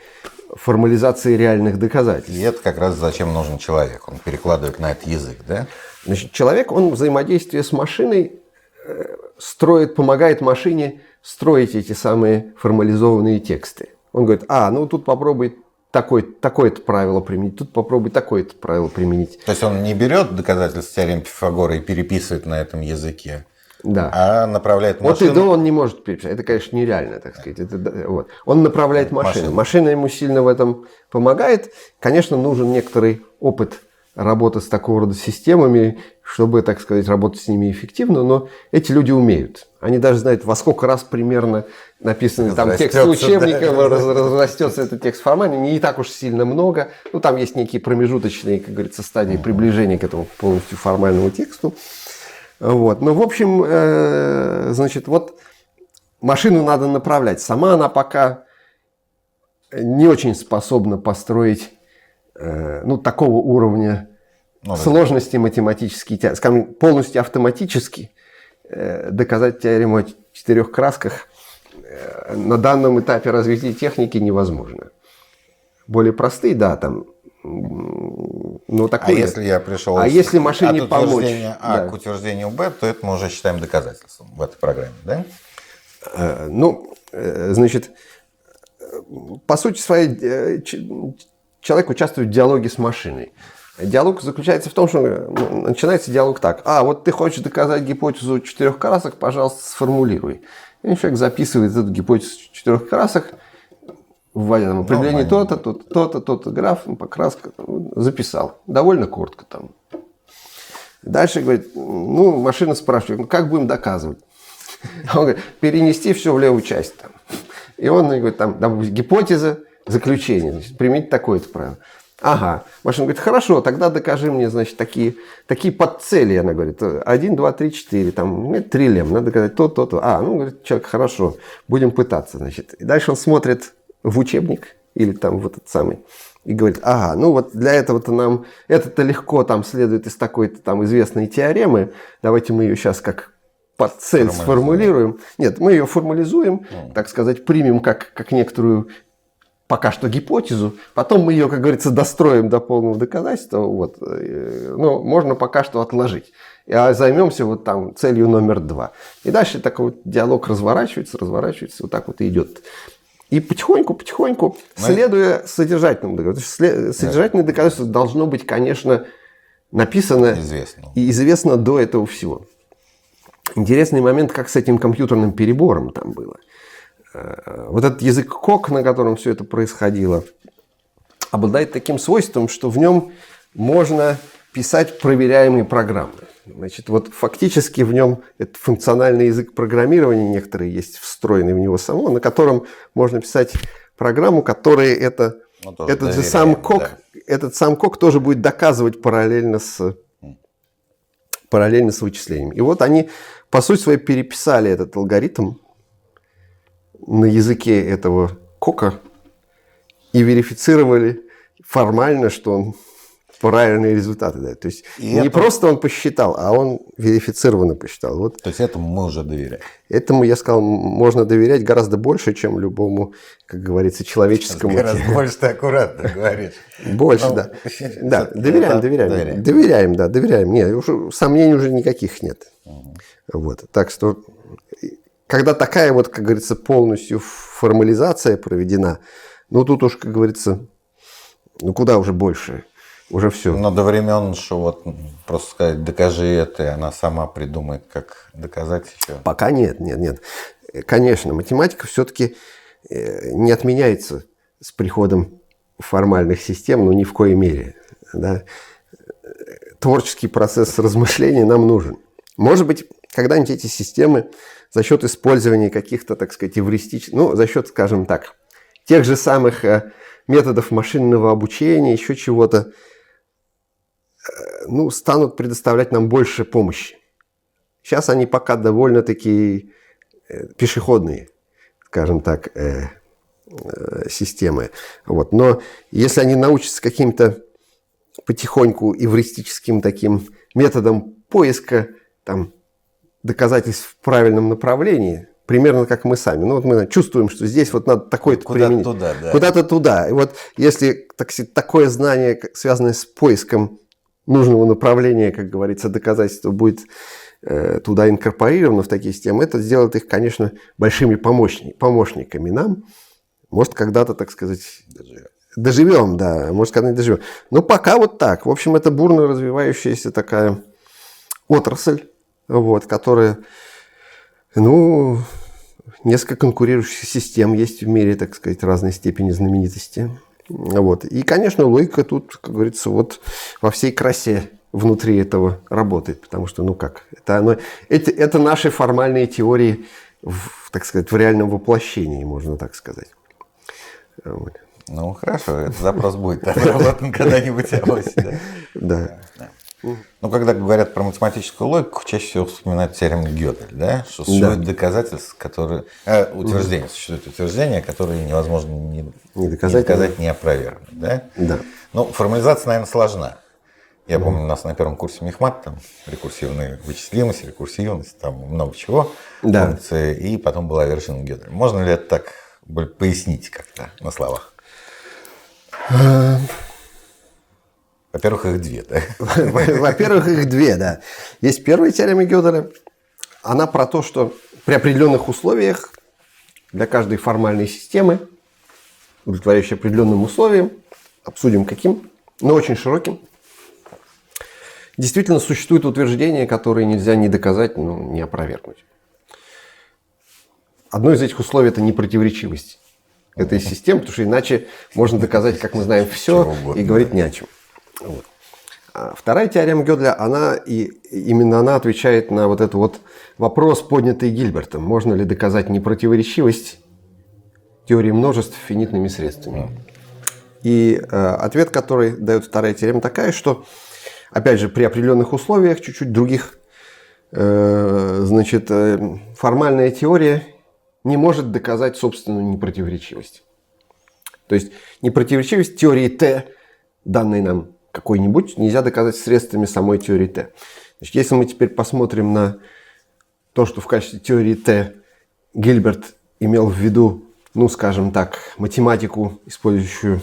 формализации реальных доказательств. И это как раз зачем нужен человек. Он перекладывает на этот язык, да? Значит, человек, он взаимодействие с машиной э, строит, помогает машине строить эти самые формализованные тексты. Он говорит, а, ну тут попробуй такой, такое-то правило применить, тут попробуй такое-то правило применить. То есть он не берет доказательства теоремы Пифагора и переписывает на этом языке, Да. а направляет Вот и машину. до он не может переписать. Это, конечно, нереально, так сказать. Это, да, вот. Он направляет машину. Машину. Машина ему сильно в этом помогает. Конечно, нужен некоторый опыт работы с такого рода системами, чтобы, так сказать, работать с ними эффективно, но эти люди умеют. Они даже знают, во сколько раз примерно написаны там Разрастется, учебника, да. раз- разрастется этот текст формально, не так уж сильно много. Ну, там есть некие промежуточные, как говорится, стадии приближения к этому полностью формальному тексту. Вот. Но, в общем, э, значит, вот машину надо направлять. Сама она пока не очень способна построить э, ну, такого уровня Ну, да. сложности математические, те- скажем, полностью автоматически э, доказать теорему о четырех красках на данном этапе развития техники невозможно. Более простые, да, там, ну, А такое. если я пришел А с- если машине от помочь? А Да. к утверждению Б, то это мы уже считаем доказательством в этой программе, да? Э, Ну, э, значит, э, по сути своей, э, человек участвует в диалоге с машиной. Диалог заключается в том, что э, начинается диалог так. А, вот ты хочешь доказать гипотезу четырех красок, пожалуйста, сформулируй. И человек записывает эту гипотезу четырех красок, вводя там определение понятно. то-то, то-то, то-то, то-то, граф, покраска, там, записал. Довольно коротко там. Дальше говорит, ну, машина спрашивает, ну, как будем доказывать? Он говорит, перенести все в левую часть. Там. И он говорит, там, гипотеза, заключение, значит, применить такое-то правило. Ага. Машина говорит, хорошо, тогда докажи мне, значит, такие, такие подцели. Она говорит, один, два, три, четыре, там, нет, три лем, надо доказать то, то, то. А, ну, говорит, человек, хорошо, будем пытаться, значит. И дальше он смотрит в учебник или там в этот самый и говорит, ага, ну вот для этого-то нам, это-то легко там следует из такой-то там известной теоремы, давайте мы ее сейчас как под цель сформулируем. Нет, мы ее формализуем, так сказать, примем как, как некоторую пока что гипотезу, потом мы ее, как говорится, достроим до полного доказательства, вот, э, но можно пока что отложить. А займемся вот там целью номер два. И дальше такой вот диалог разворачивается, разворачивается, вот так вот и идет. И потихоньку, потихоньку, Ну, следуя содержательному доказательству, содержательное доказательство должно быть, конечно, написано Известно. и известно до этого всего. Интересный момент, как с этим компьютерным перебором там было. Э, Вот этот язык кок, на котором все это происходило, обладает таким свойством, что в нем можно писать проверяемые программы. Значит, вот фактически в нем это функциональный язык программирования, некоторые есть встроенный в него само, на котором можно писать программу, которая это, Ну, этот же сам кок, да. этот сам кок тоже будет доказывать параллельно с параллельно с вычислением. И вот они, по сути своей, переписали этот алгоритм на языке этого кока и верифицировали формально, что он правильные результаты дает. То есть И не это- просто он посчитал, а он верифицированно посчитал. Вот То есть этому мы уже доверяем. этому, я сказал, можно доверять гораздо больше, чем любому, как говорится, человеческому. Гораздо больше ты аккуратно говоришь. Больше, Ну, да. Да, доверяем, доверяем. доверяем. Да, доверяем. Нет, сомнений уже никаких нет. Вот. Так что, когда такая вот, как говорится, полностью формализация проведена, ну тут уж, как говорится, ну куда уже больше? Уже все. Но до времен, что вот просто сказать, докажи это, и она сама придумает, как доказать еще. Пока нет, нет, нет. Э, Конечно, математика все-таки не отменяется с приходом формальных систем, но ни в коей мере. Да. Э, творческий процесс размышления нам нужен. Может быть, когда-нибудь эти системы за счет использования каких-то, так сказать, эвристических, ну, за счет, скажем так, тех же самых э, методов машинного обучения, еще чего-то, э, ну, станут предоставлять нам больше помощи. Сейчас они пока довольно-таки э, пешеходные, скажем так, системы. Вот. Но если они научатся каким-то потихоньку эвристическим таким методом поиска там, доказательств в правильном направлении, примерно как мы сами. Ну вот мы чувствуем, что здесь вот надо такое-то Куда-то применить. туда, да. Куда-то туда. И вот если так такое знание, связанное с поиском нужного направления, как говорится, доказательства будет э, туда инкорпорировано в такие системы, это сделает их, конечно, большими помощник, помощниками нам. Может, когда-то, так сказать, доживем, да, может, когда-нибудь доживем. Но пока вот так. В общем, это бурно развивающаяся такая отрасль, вот, которая, ну, несколько конкурирующих систем есть в мире, так сказать, разной степени знаменитости. Вот. И, конечно, логика тут, как говорится, вот во всей красе внутри этого работает, потому что, ну как, это, оно, это, это наши формальные теории, в, так сказать, в реальном воплощении, можно так сказать. Вот. Ну, хорошо, этот запрос будет отработан когда-нибудь. Да. Ну, когда говорят про математическую логику, чаще всего вспоминают теорему Гёдель, да? Что существует да. доказательства, которые... Э, утверждения, существуют утверждения, которые невозможно ни, не доказать, не, доказать, не опровергнуть, да? Да. Ну, формализация, наверное, сложна. Я помню, у нас на первом курсе Мехмат, там, рекурсивная вычислимость, рекурсивность, там много чего, да. функции, и потом была вершина Гёделя. Можно ли это так пояснить как-то на словах? Во-первых, их две, да? Во-первых, их две, да. Есть первая теорема Гёделя. Она про то, что при определенных условиях для каждой формальной системы, удовлетворяющей определенным условиям, обсудим каким, но очень широким, действительно существуют утверждения, которые нельзя ни доказать, но ни опровергнуть. Одно из этих условий – это непротиворечивость этой системы, потому что иначе можно доказать, как мы знаем, все и говорить не о чем. Вот. А вторая теорема Гёдля, она и именно она отвечает на вот этот вот вопрос, поднятый Гильбертом. Можно ли доказать непротиворечивость теории множеств финитными средствами? И э, ответ, который дает вторая теорема, такая, что, опять же, при определенных условиях, чуть-чуть других, э, значит, э, формальная теория не может доказать собственную непротиворечивость. То есть непротиворечивость теории Т, данной нам какой-нибудь нельзя доказать средствами самой теории Т. Значит, если мы теперь посмотрим на то, что в качестве теории Т Гильберт имел в виду, ну, скажем так, математику, использующую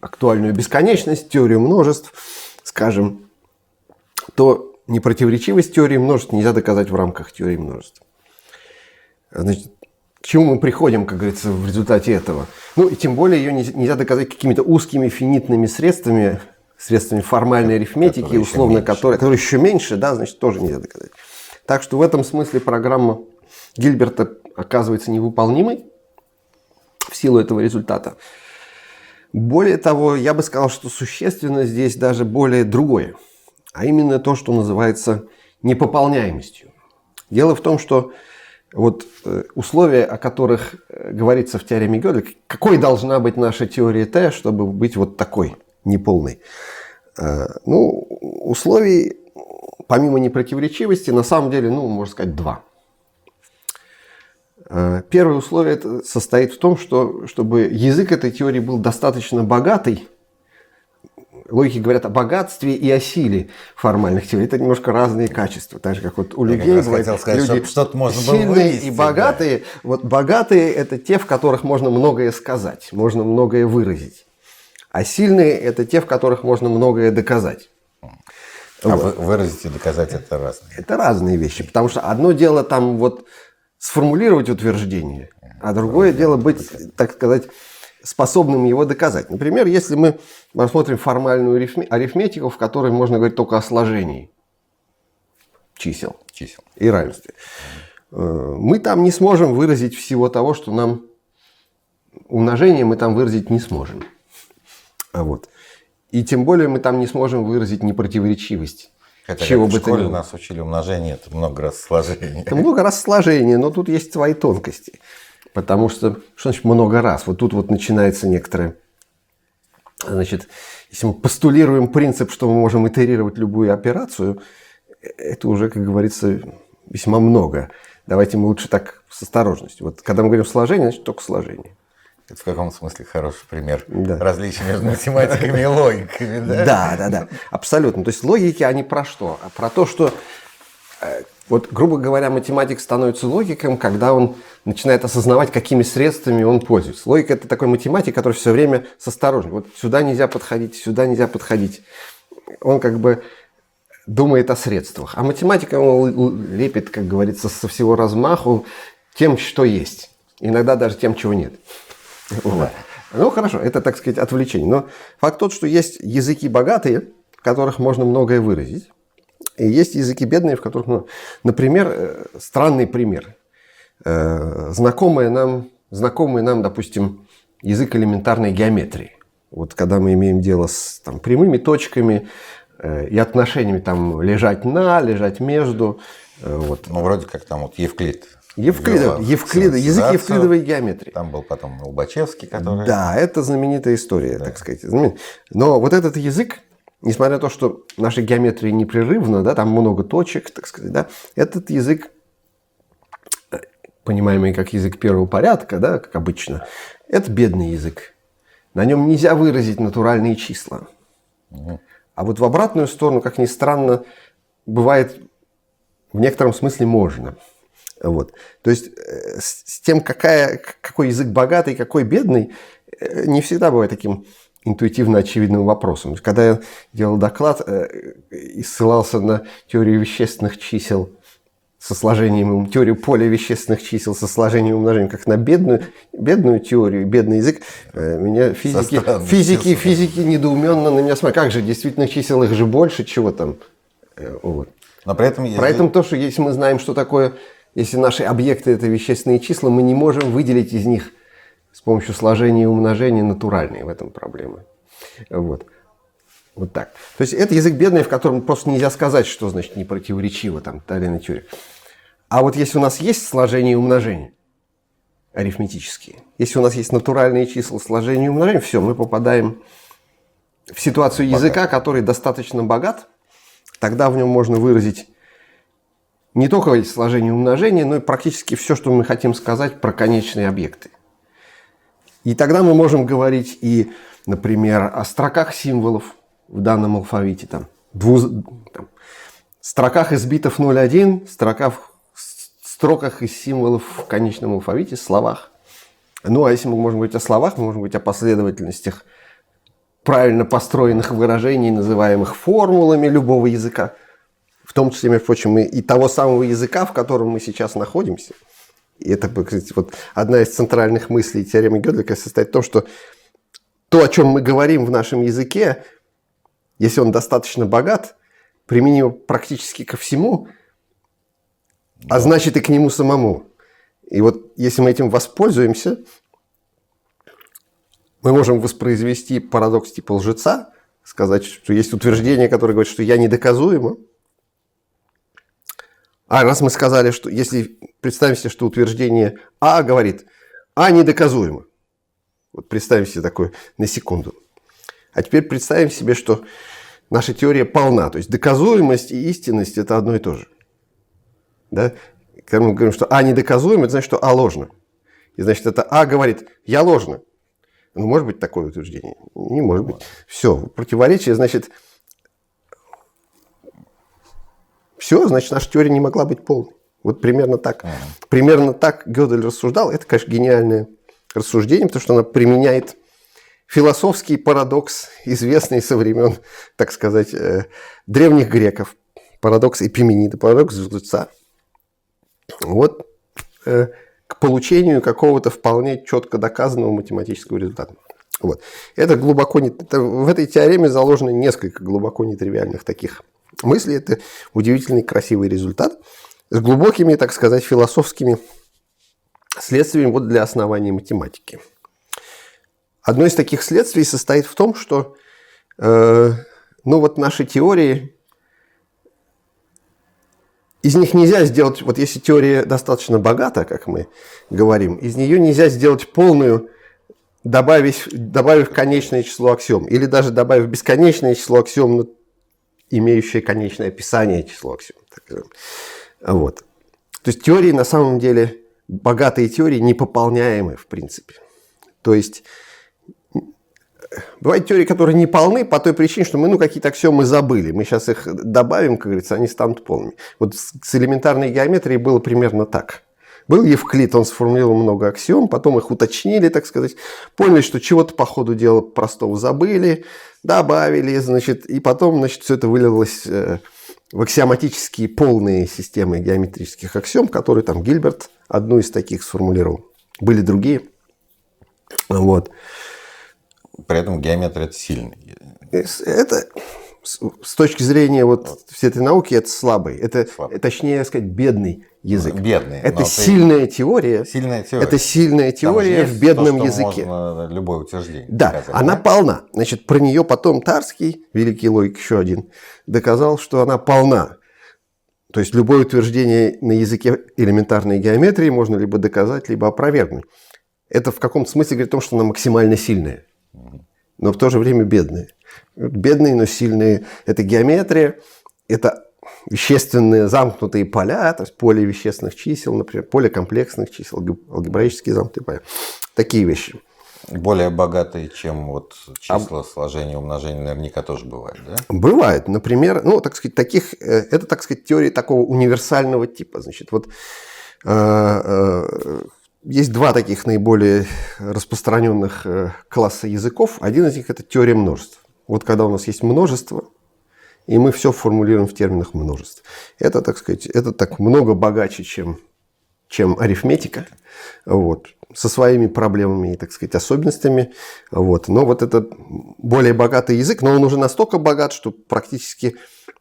актуальную бесконечность, теорию множеств, скажем, то непротиворечивость теории множеств нельзя доказать в рамках теории множеств. Значит, к чему мы приходим, как говорится, в результате этого? Ну, и тем более ее нельзя доказать какими-то узкими финитными средствами, средствами формальной арифметики, которые условно, которые, которые еще меньше, да, значит, тоже нельзя доказать. Так что в этом смысле программа Гильберта оказывается невыполнимой в силу этого результата. Более того, я бы сказал, что существенно здесь даже более другое, а именно то, что называется непополняемостью. Дело в том, что вот э, условия, о которых э, говорится в теореме Гёделя, какой должна быть наша теория Т, чтобы быть вот такой – неполный. Э, ну, условий, помимо непротиворечивости, на самом деле, ну, можно сказать, два. Э, первое условие состоит в том, что чтобы язык этой теории был достаточно богатый, логики говорят о богатстве и о силе формальных теорий. Это немножко разные качества. Так же, как вот у Я людей бывает сказать, люди что можно было сильные вывести, и богатые. Да. Вот богатые – это те, в которых можно многое сказать, можно многое выразить. А сильные – это те, в которых можно многое доказать. А вот. выразить и доказать – это разные. Это разные вещи. Потому что одно дело там вот сформулировать утверждение, а другое дело быть, так сказать, способным его доказать. Например, если мы рассмотрим формальную арифметику, в которой можно говорить только о сложении чисел, чисел. и равенстве, э, мы там не сможем выразить всего того, что нам умножение мы там выразить не сможем. А вот. И тем более мы там не сможем выразить непротиворечивость. Это Чего бы в школе у нас учили умножение, это много раз сложение. Это много раз сложение, но тут есть свои тонкости. Потому что, что значит много раз? Вот тут вот начинается некоторое... Значит, если мы постулируем принцип, что мы можем итерировать любую операцию, это уже, как говорится, весьма много. Давайте мы лучше так с осторожностью. Вот когда мы говорим сложение, значит только сложение. Это в каком смысле хороший пример да. различия между математиками и логиками, да? Да, да, да, абсолютно. То есть логики, они про что? Про то, что, э, вот, грубо говоря, математик становится логиком, когда он начинает осознавать, какими средствами он пользуется. Логика – это такой математик, который все время с осторожностью. Вот сюда нельзя подходить, сюда нельзя подходить. Он как бы думает о средствах. А математика он лепит, как говорится, со всего размаху тем, что есть. Иногда даже тем, чего нет. Вот. Ну, хорошо, это, так сказать, отвлечение. Но факт тот, что есть языки богатые, в которых можно многое выразить. И есть языки бедные, в которых, ну, например, э, странный пример. Э, знакомый нам, знакомый нам, допустим, язык элементарной геометрии. Вот когда мы имеем дело с там, прямыми точками э, и отношениями там лежать на, лежать между. Вот. Ну, вроде как там вот Евклид Евклидов, Евклида, язык евклидовой геометрии. Там был потом Лобачевский, который... Да, это знаменитая история, да. так сказать. Но вот этот язык, несмотря на то, что наша геометрия непрерывна, да, там много точек, так сказать, да, этот язык, понимаемый как язык первого порядка, да, как обычно, это бедный язык. На нем нельзя выразить натуральные числа. Угу. А вот в обратную сторону, как ни странно, бывает в некотором смысле можно – вот. То есть э, с тем, какая, какой язык богатый, какой бедный, э, не всегда бывает таким интуитивно очевидным вопросом. Когда я делал доклад э, и ссылался на теорию вещественных чисел со сложением, теорию поля вещественных чисел со сложением и умножением, как на бедную, бедную теорию, бедный язык, меня физики, физики, физики недоуменно на меня смотрят. Как же, действительных чисел их же больше, чего там? Вот. Но при этом... При этом то, что если мы знаем, что такое если наши объекты – это вещественные числа, мы не можем выделить из них с помощью сложения и умножения натуральные. В этом проблема. Вот. Вот так. То есть это язык бедный, в котором просто нельзя сказать, что значит непротиворечиво там та или иная теория. А вот если у нас есть сложение и умножение, арифметические, если у нас есть натуральные числа сложения и умножения, все, мы попадаем в ситуацию языка, который достаточно богат, тогда в нем можно выразить не только сложение и умножение, но и практически все, что мы хотим сказать про конечные объекты. И тогда мы можем говорить и, например, о строках символов в данном алфавите, там, двуз... там, строках из битов 0,1, строках, строках из символов в конечном алфавите, словах. Ну, а если мы можем говорить о словах, мы можем говорить о последовательностях правильно построенных выражений, называемых формулами любого языка – в том числе, между прочим, и того самого языка, в котором мы сейчас находимся. И это, кстати, вот одна из центральных мыслей теоремы Гёдлика состоит в том, что то, о чем мы говорим в нашем языке, если он достаточно богат, применимо практически ко всему, а значит и к нему самому. И вот если мы этим воспользуемся, мы можем воспроизвести парадокс типа лжеца, сказать, что есть утверждение, которое говорит, что я недоказуемо, а раз мы сказали, что если представим себе, что утверждение А говорит, А недоказуемо. Вот представим себе такое на секунду. А теперь представим себе, что наша теория полна. То есть доказуемость и истинность это одно и то же. Да? Когда мы говорим, что А недоказуемо, это значит, что А ложно. И значит, это А говорит, я ложно. Ну, может быть такое утверждение? Не может быть. Все, противоречие, значит, Все, значит, наша теория не могла быть полной. Вот примерно так. Ага. Примерно так Гёдель рассуждал. Это, конечно, гениальное рассуждение, потому что она применяет философский парадокс, известный со времен, так сказать, э, древних греков. Парадокс Эпименида, парадокс жреца. Вот э, к получению какого-то вполне четко доказанного математического результата. Вот. Это глубоко не, это, в этой теореме заложено несколько глубоко нетривиальных таких мысли. Это удивительный красивый результат с глубокими, так сказать, философскими следствиями вот для основания математики. Одно из таких следствий состоит в том, что э, ну вот наши теории, из них нельзя сделать, вот если теория достаточно богата, как мы говорим, из нее нельзя сделать полную, добавив, добавив конечное число аксиом, или даже добавив бесконечное число аксиом, но имеющее конечное описание число аксиом. Вот. То есть теории на самом деле, богатые теории непополняемы в принципе. То есть Бывают теории, которые не полны по той причине, что мы ну, какие-то аксиомы забыли. Мы сейчас их добавим, как говорится, они станут полными. Вот с элементарной геометрией было примерно так. Был Евклид, он сформулировал много аксиом, потом их уточнили, так сказать, поняли, что чего-то по ходу дела простого забыли, добавили, значит, и потом, значит, все это вылилось э, в аксиоматические полные системы геометрических аксиом, которые там Гильберт одну из таких сформулировал. Были другие. Вот. При этом геометрия это сильный. Это с точки зрения вот, вот. всей этой науки это слабый. Это, слабый. точнее сказать, бедный язык. Бедный. Это сильная теория. Сильная теория. Это сильная теория в бедном то, языке. Можно любое утверждение. Да, доказать, она да? полна. Значит, про нее потом Тарский, великий логик еще один, доказал, что она полна. То есть любое утверждение на языке элементарной геометрии можно либо доказать, либо опровергнуть. Это в каком-то смысле говорит о том, что она максимально сильная но в то же время бедные. Бедные, но сильные. Это геометрия, это вещественные замкнутые поля, то есть поле вещественных чисел, например, поле комплексных чисел, алгебраические замкнутые поля. Такие вещи. Более богатые, чем вот числа, сложения, умножения, наверняка тоже бывают, да? Бывает. Например, ну, так сказать, таких, э, это, так сказать, теории такого универсального типа. Значит, вот э, э, есть два таких наиболее распространенных класса языков. Один из них – это теория множеств. Вот когда у нас есть множество, и мы все формулируем в терминах множеств. Это, так сказать, это так много богаче, чем, чем арифметика, вот, со своими проблемами и, так сказать, особенностями. Вот. Но вот это более богатый язык, но он уже настолько богат, что практически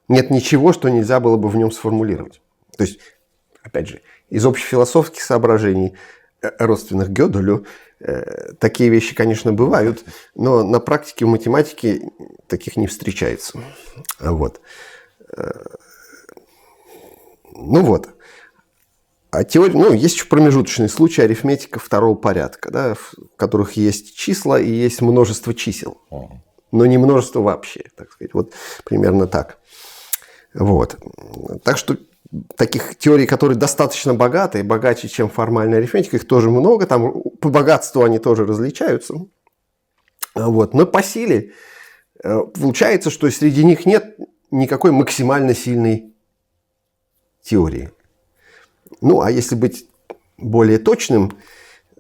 нет ничего, что нельзя было бы в нем сформулировать. То есть, опять же, из общефилософских соображений – родственных Гёделю. Э, такие вещи, конечно, бывают, но на практике в математике таких не встречается. Вот. Э, ну вот. А теория, ну, есть еще промежуточный случай арифметика второго порядка, да, в которых есть числа и есть множество чисел. Но не множество вообще, так сказать. Вот примерно так. Вот. Так что таких теорий, которые достаточно богатые, богаче, чем формальная арифметика, их тоже много, там по богатству они тоже различаются. Вот. Но по силе э, получается, что среди них нет никакой максимально сильной теории. Ну, а если быть более точным,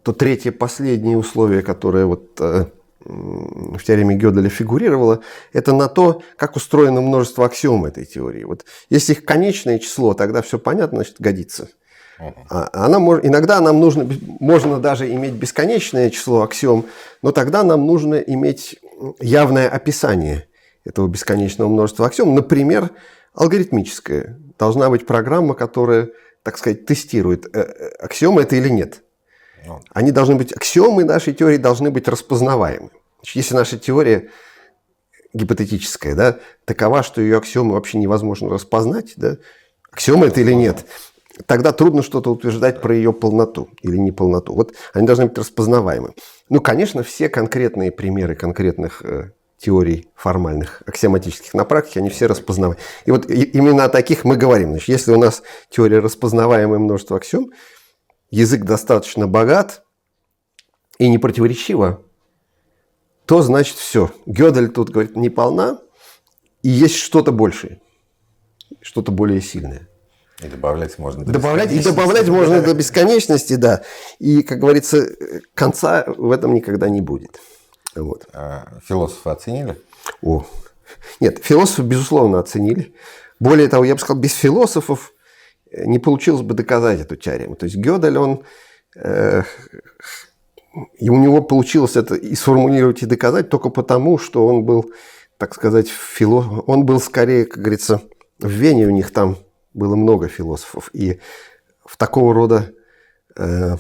то третье, последнее условие, которое вот э, в теореме Гёделя фигурировало, это на то, как устроено множество аксиом этой теории. Вот если их конечное число, тогда все понятно, значит, годится. А она может, иногда нам нужно, можно даже иметь бесконечное число аксиом, но тогда нам нужно иметь явное описание этого бесконечного множества аксиом. Например, алгоритмическое. Должна быть программа, которая, так сказать, тестирует, э, э, аксиомы это или нет. Они должны быть, аксиомы нашей теории должны быть распознаваемы. Если наша теория гипотетическая, да, такова, что ее аксиомы вообще невозможно распознать, да, аксиомы это или нет, тогда трудно что-то утверждать про ее полноту или неполноту. Вот они должны быть распознаваемы. Ну, конечно, все конкретные примеры конкретных э, теорий формальных, аксиоматических на практике, они все распознаваемы. И вот и, именно о таких мы говорим. Значит, если у нас теория распознаваемое множество аксиом, язык достаточно богат и не противоречиво, то значит все. Гёдель тут говорит не полна, и есть что-то большее, что-то более сильное. И добавлять можно до добавлять, И добавлять можно до бесконечности, да. И, как говорится, конца в этом никогда не будет. Вот. А философы оценили? О, нет, философы, безусловно, оценили. Более того, я бы сказал, без философов не получилось бы доказать эту теорему. То есть Гёдель, он, э, и у него получилось это и сформулировать, и доказать только потому, что он был, так сказать, философ. Он был скорее, как говорится, в Вене у них там было много философов. И в такого рода э,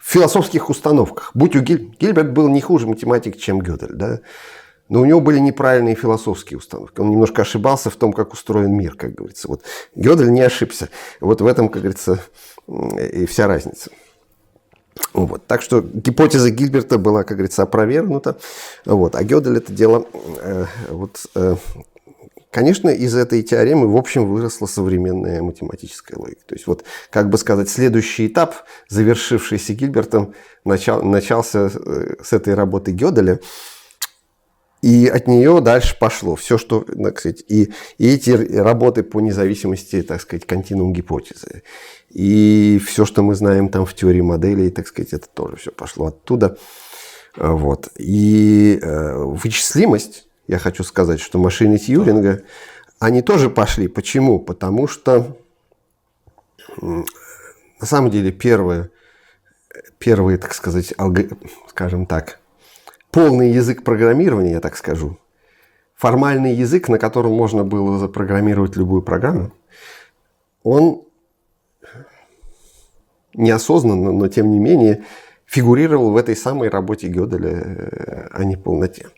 философских установках. Будь у Гиль... Гильберт был не хуже математик, чем Гёдель, да? Но у него были неправильные философские установки. Он немножко ошибался в том, как устроен мир, как говорится. Вот Гёдель не ошибся. Вот в этом, как говорится, и вся разница. Вот. Так что гипотеза Гильберта была, как говорится, опровергнута. Вот. А Гёдель это дело... Э, вот, э, конечно, из этой теоремы, в общем, выросла современная математическая логика. То есть, вот, как бы сказать, следующий этап, завершившийся Гильбертом, начал, начался э, с этой работы Гёделя. И от нее дальше пошло все, что, так сказать, и, и эти работы по независимости, так сказать, континуум гипотезы. И все, что мы знаем там в теории моделей, так сказать, это тоже все пошло оттуда. Вот. И э, вычислимость, я хочу сказать, что машины Тьюринга, они тоже пошли. Почему? Потому что на самом деле первые, первые так сказать, алг... скажем так, полный язык программирования, я так скажу, формальный язык, на котором можно было запрограммировать любую программу, он неосознанно, но тем не менее фигурировал в этой самой работе Гёделя э, о неполноте.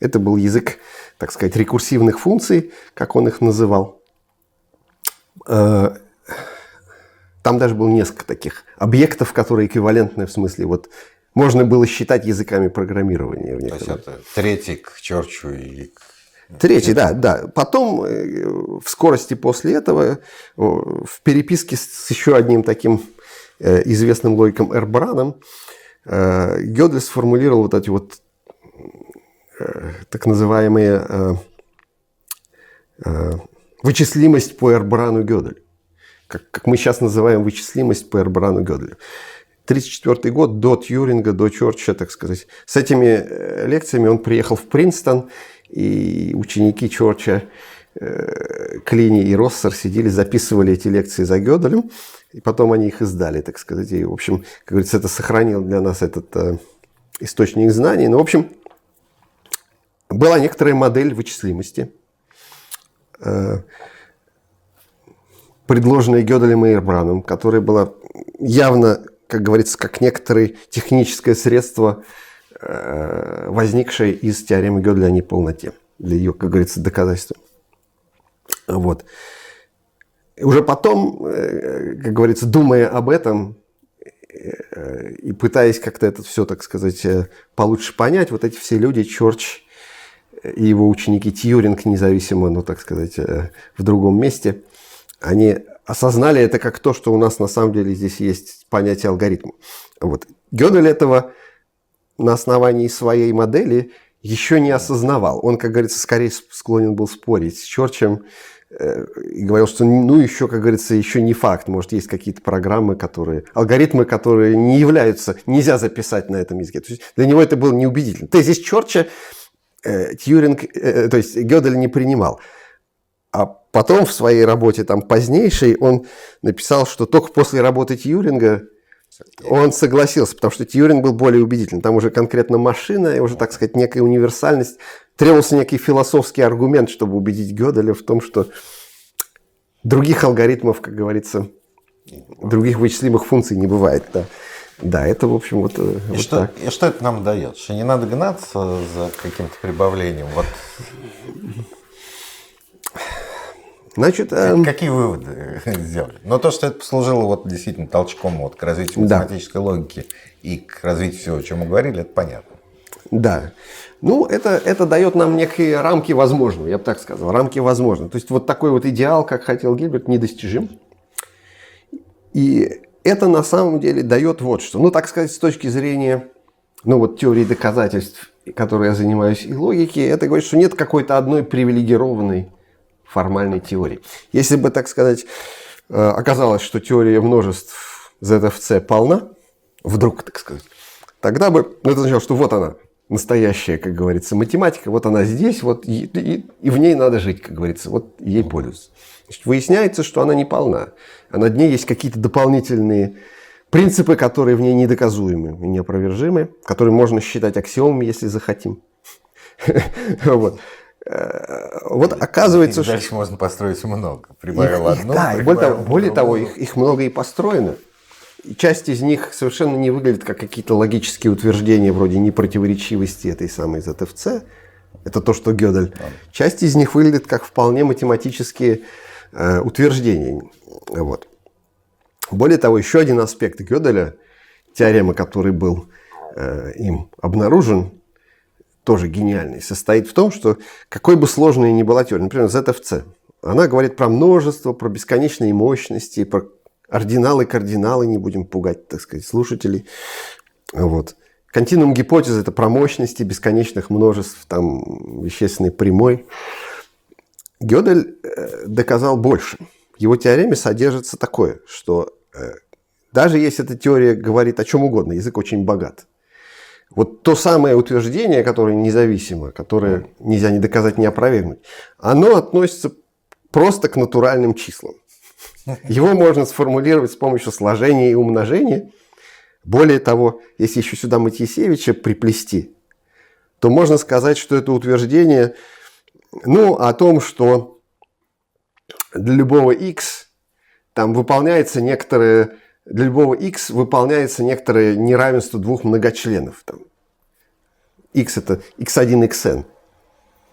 Это был язык, так сказать, рекурсивных функций, как он их называл. Э, там даже было несколько таких объектов, которые эквивалентны в смысле вот можно было считать языками программирования. То есть это третий к Черчу и к Третий, да, да. Потом э, в скорости после этого в переписке с еще одним таким Э, известным логиком Эрбраном, э, Гёдель сформулировал вот эти вот э, так называемые вычислимость по Эрбрану Гёделю. Как, как мы сейчас называем вычислимость по Эрбрану Гёделю. 1934 год, до Тьюринга, до Чорча, так сказать. С этими лекциями он приехал в Принстон, и ученики Чорча, Клини и Россер сидели, записывали эти лекции за Гёделем. И потом они их издали, так сказать. И, в общем, как говорится, это сохранил для нас этот э, источник знаний. Но, ну, в общем, была некоторая модель вычислимости, э, предложенная Гёделем и Эрбраном, которая была явно, как говорится, как некоторое техническое средство, э, возникшее из теоремы Гёделя о неполноте, для ее, как говорится, доказательства. Вот уже потом, э, как говорится, думая об этом э, и пытаясь как-то это все, так сказать, получше понять, вот эти все люди, Чорч и его ученики Тьюринг, независимо, ну, так сказать, в другом месте, они осознали это как то, что у нас на самом деле здесь есть понятие алгоритма. Вот. Гёдель этого на основании своей модели еще не осознавал. Он, как говорится, скорее склонен был спорить с Чорчем, и говорил, что ну еще, как говорится, еще не факт. Может, есть какие-то программы, которые, алгоритмы, которые не являются, нельзя записать на этом языке. То есть для него это было неубедительно. Тезис Чорча э, Тьюринг, э, то есть Гёдель не принимал. А потом в своей работе там позднейшей он написал, что только после работы Тьюринга он согласился, потому что Тьюринг был более убедительный. Там уже конкретно машина и уже, так сказать, некая универсальность требовался некий философский аргумент, чтобы убедить Гёделя в том, что других алгоритмов, как говорится, других вычислимых функций не бывает. Да, да это, в общем, вот, и вот что, так. И что это нам дает? Что не надо гнаться за каким-то прибавлением? Вот. Значит, э, Какие выводы сделали? Но то, что это послужило вот действительно толчком вот к развитию математической да. логики и к развитию всего, о чем мы говорили, это понятно. Да. Ну, это, это дает нам некие рамки возможного, я бы так сказал, рамки возможного. То есть вот такой вот идеал, как хотел Гильберт, недостижим. И это на самом деле дает вот что. Ну, так сказать, с точки зрения ну, вот, теории доказательств, которой я занимаюсь, и логики, это говорит, что нет какой-то одной привилегированной формальной теории. Если бы, так сказать, э, оказалось, что теория множеств ZFC полна, вдруг, так сказать, тогда бы ну, это означало, что вот она, настоящая, как говорится, математика, вот она здесь, вот и, и, и в ней надо жить, как говорится, вот ей пользуются. Значит, выясняется, что она не полна, а над ней есть какие-то дополнительные принципы, которые в ней недоказуемы и неопровержимы, которые можно считать аксиомами, если захотим. Вот. Вот оказывается, что... Дальше можно построить много. Прибавил одну, Да, более того, их много и построено часть из них совершенно не выглядит как какие-то логические утверждения вроде непротиворечивости этой самой ЗТФЦ, Это то, что Гёдель. Часть из них выглядит как вполне математические э, утверждения. Вот. Более того, еще один аспект Гёделя, теорема, который был э, им обнаружен, тоже гениальный, состоит в том, что какой бы сложной ни была теория, например, ZFC, она говорит про множество, про бесконечные мощности, про ординалы, кардиналы, не будем пугать, так сказать, слушателей. Вот. Континуум гипотезы – это про мощности бесконечных множеств там, вещественной прямой. Гёдель э, доказал больше. В его теореме содержится такое, что э, даже если эта теория говорит о чем угодно, язык очень богат. Вот то самое утверждение, которое независимо, которое нельзя ни доказать, ни опровергнуть, оно относится просто к натуральным числам. Его можно сформулировать с помощью сложения и умножения – более того, если еще сюда Матьесевича приплести, то можно сказать, что это утверждение ну, о том, что для любого x там выполняется некоторое, для любого x выполняется некоторое неравенство двух многочленов. Там. x это x1, xn.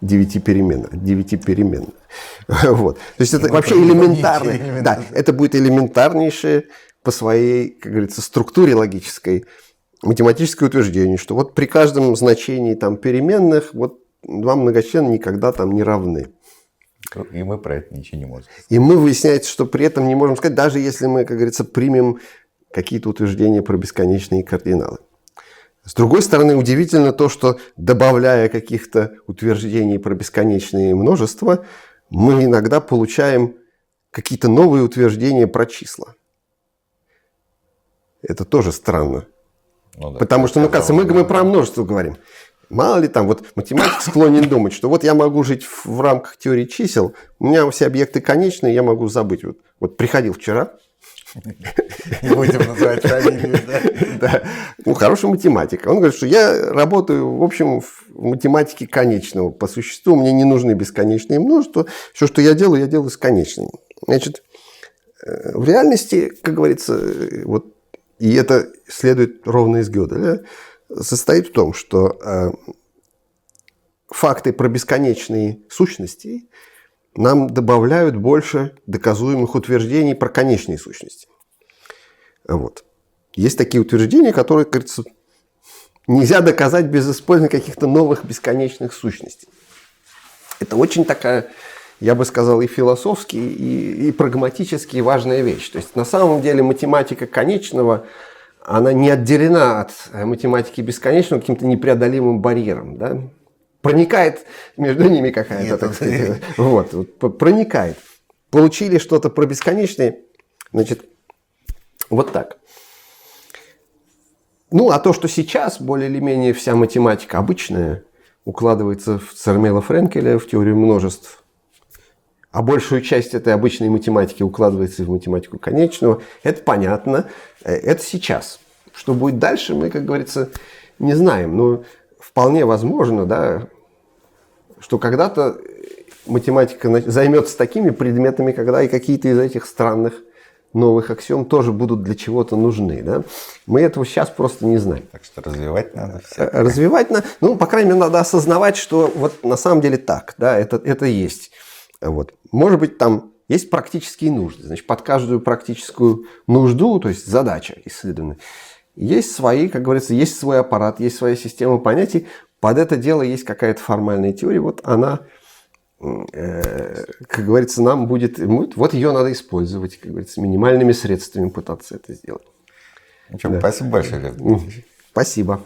9 перемен, 9 перемен. Вот. То есть это вообще элементарное. Да, это будет элементарнейшее по своей, как говорится, структуре логической математическое утверждение, что вот при каждом значении там переменных вот два многочлена никогда там не равны. И мы про это ничего не можем. И мы выясняется, что при этом не можем сказать, даже если мы, как говорится, примем какие-то утверждения про бесконечные кардиналы. С другой стороны, удивительно то, что добавляя каких-то утверждений про бесконечные множества, мы иногда получаем какие-то новые утверждения про числа. Это тоже странно. Ну, да, Потому что, ну, кажется, мы, мы про множество говорим. Мало ли там, вот математик склонен думать, что вот я могу жить в, рамках теории чисел, у меня все объекты конечные, я могу забыть. Вот, вот приходил вчера, не будем называть фамилию, да? Да. Ну, хороший математик. Он говорит, что я работаю, в общем, в математике конечного. По существу мне не нужны бесконечные множества. Все, что я делаю, я делаю с конечными. Значит, э, в реальности, как говорится, э, вот и это следует ровно из Гёделя, состоит в том, что э, факты про бесконечные сущности нам добавляют больше доказуемых утверждений про конечные сущности. Вот. Есть такие утверждения, которые, кажется, нельзя доказать без использования каких-то новых бесконечных сущностей. Это очень такая я бы сказал, и философски, и, и прагматически важная вещь. То есть на самом деле математика конечного, она не отделена от математики бесконечного каким-то непреодолимым барьером. Да? Проникает между ними какая-то, так сказать. Вот, вот, проникает. Получили что-то про бесконечное, значит, вот так. Ну, а то, что сейчас более или менее вся математика обычная, укладывается в Цермела Френкеля, в теорию множеств, а большую часть этой обычной математики укладывается в математику конечного, это понятно, э, это сейчас. Что будет дальше, мы, как говорится, не знаем. Но вполне возможно, да, что когда-то математика займется такими предметами, когда и какие-то из этих странных новых аксиом тоже будут для чего-то нужны. Да? Мы этого сейчас просто не знаем. Так что развивать надо все. Э, развивать надо, ну, по крайней мере, надо осознавать, что вот на самом деле так, да, это, это есть. Вот. Может быть, там есть практические нужды. Значит, под каждую практическую нужду, то есть задача исследования, есть свои, как говорится, есть свой аппарат, есть своя система понятий. Под это дело есть какая-то формальная теория. Вот она, э, как говорится, нам будет... Вот ее надо использовать, как говорится, минимальными средствами пытаться это сделать. Что, да. Спасибо большое, Лев. Спасибо.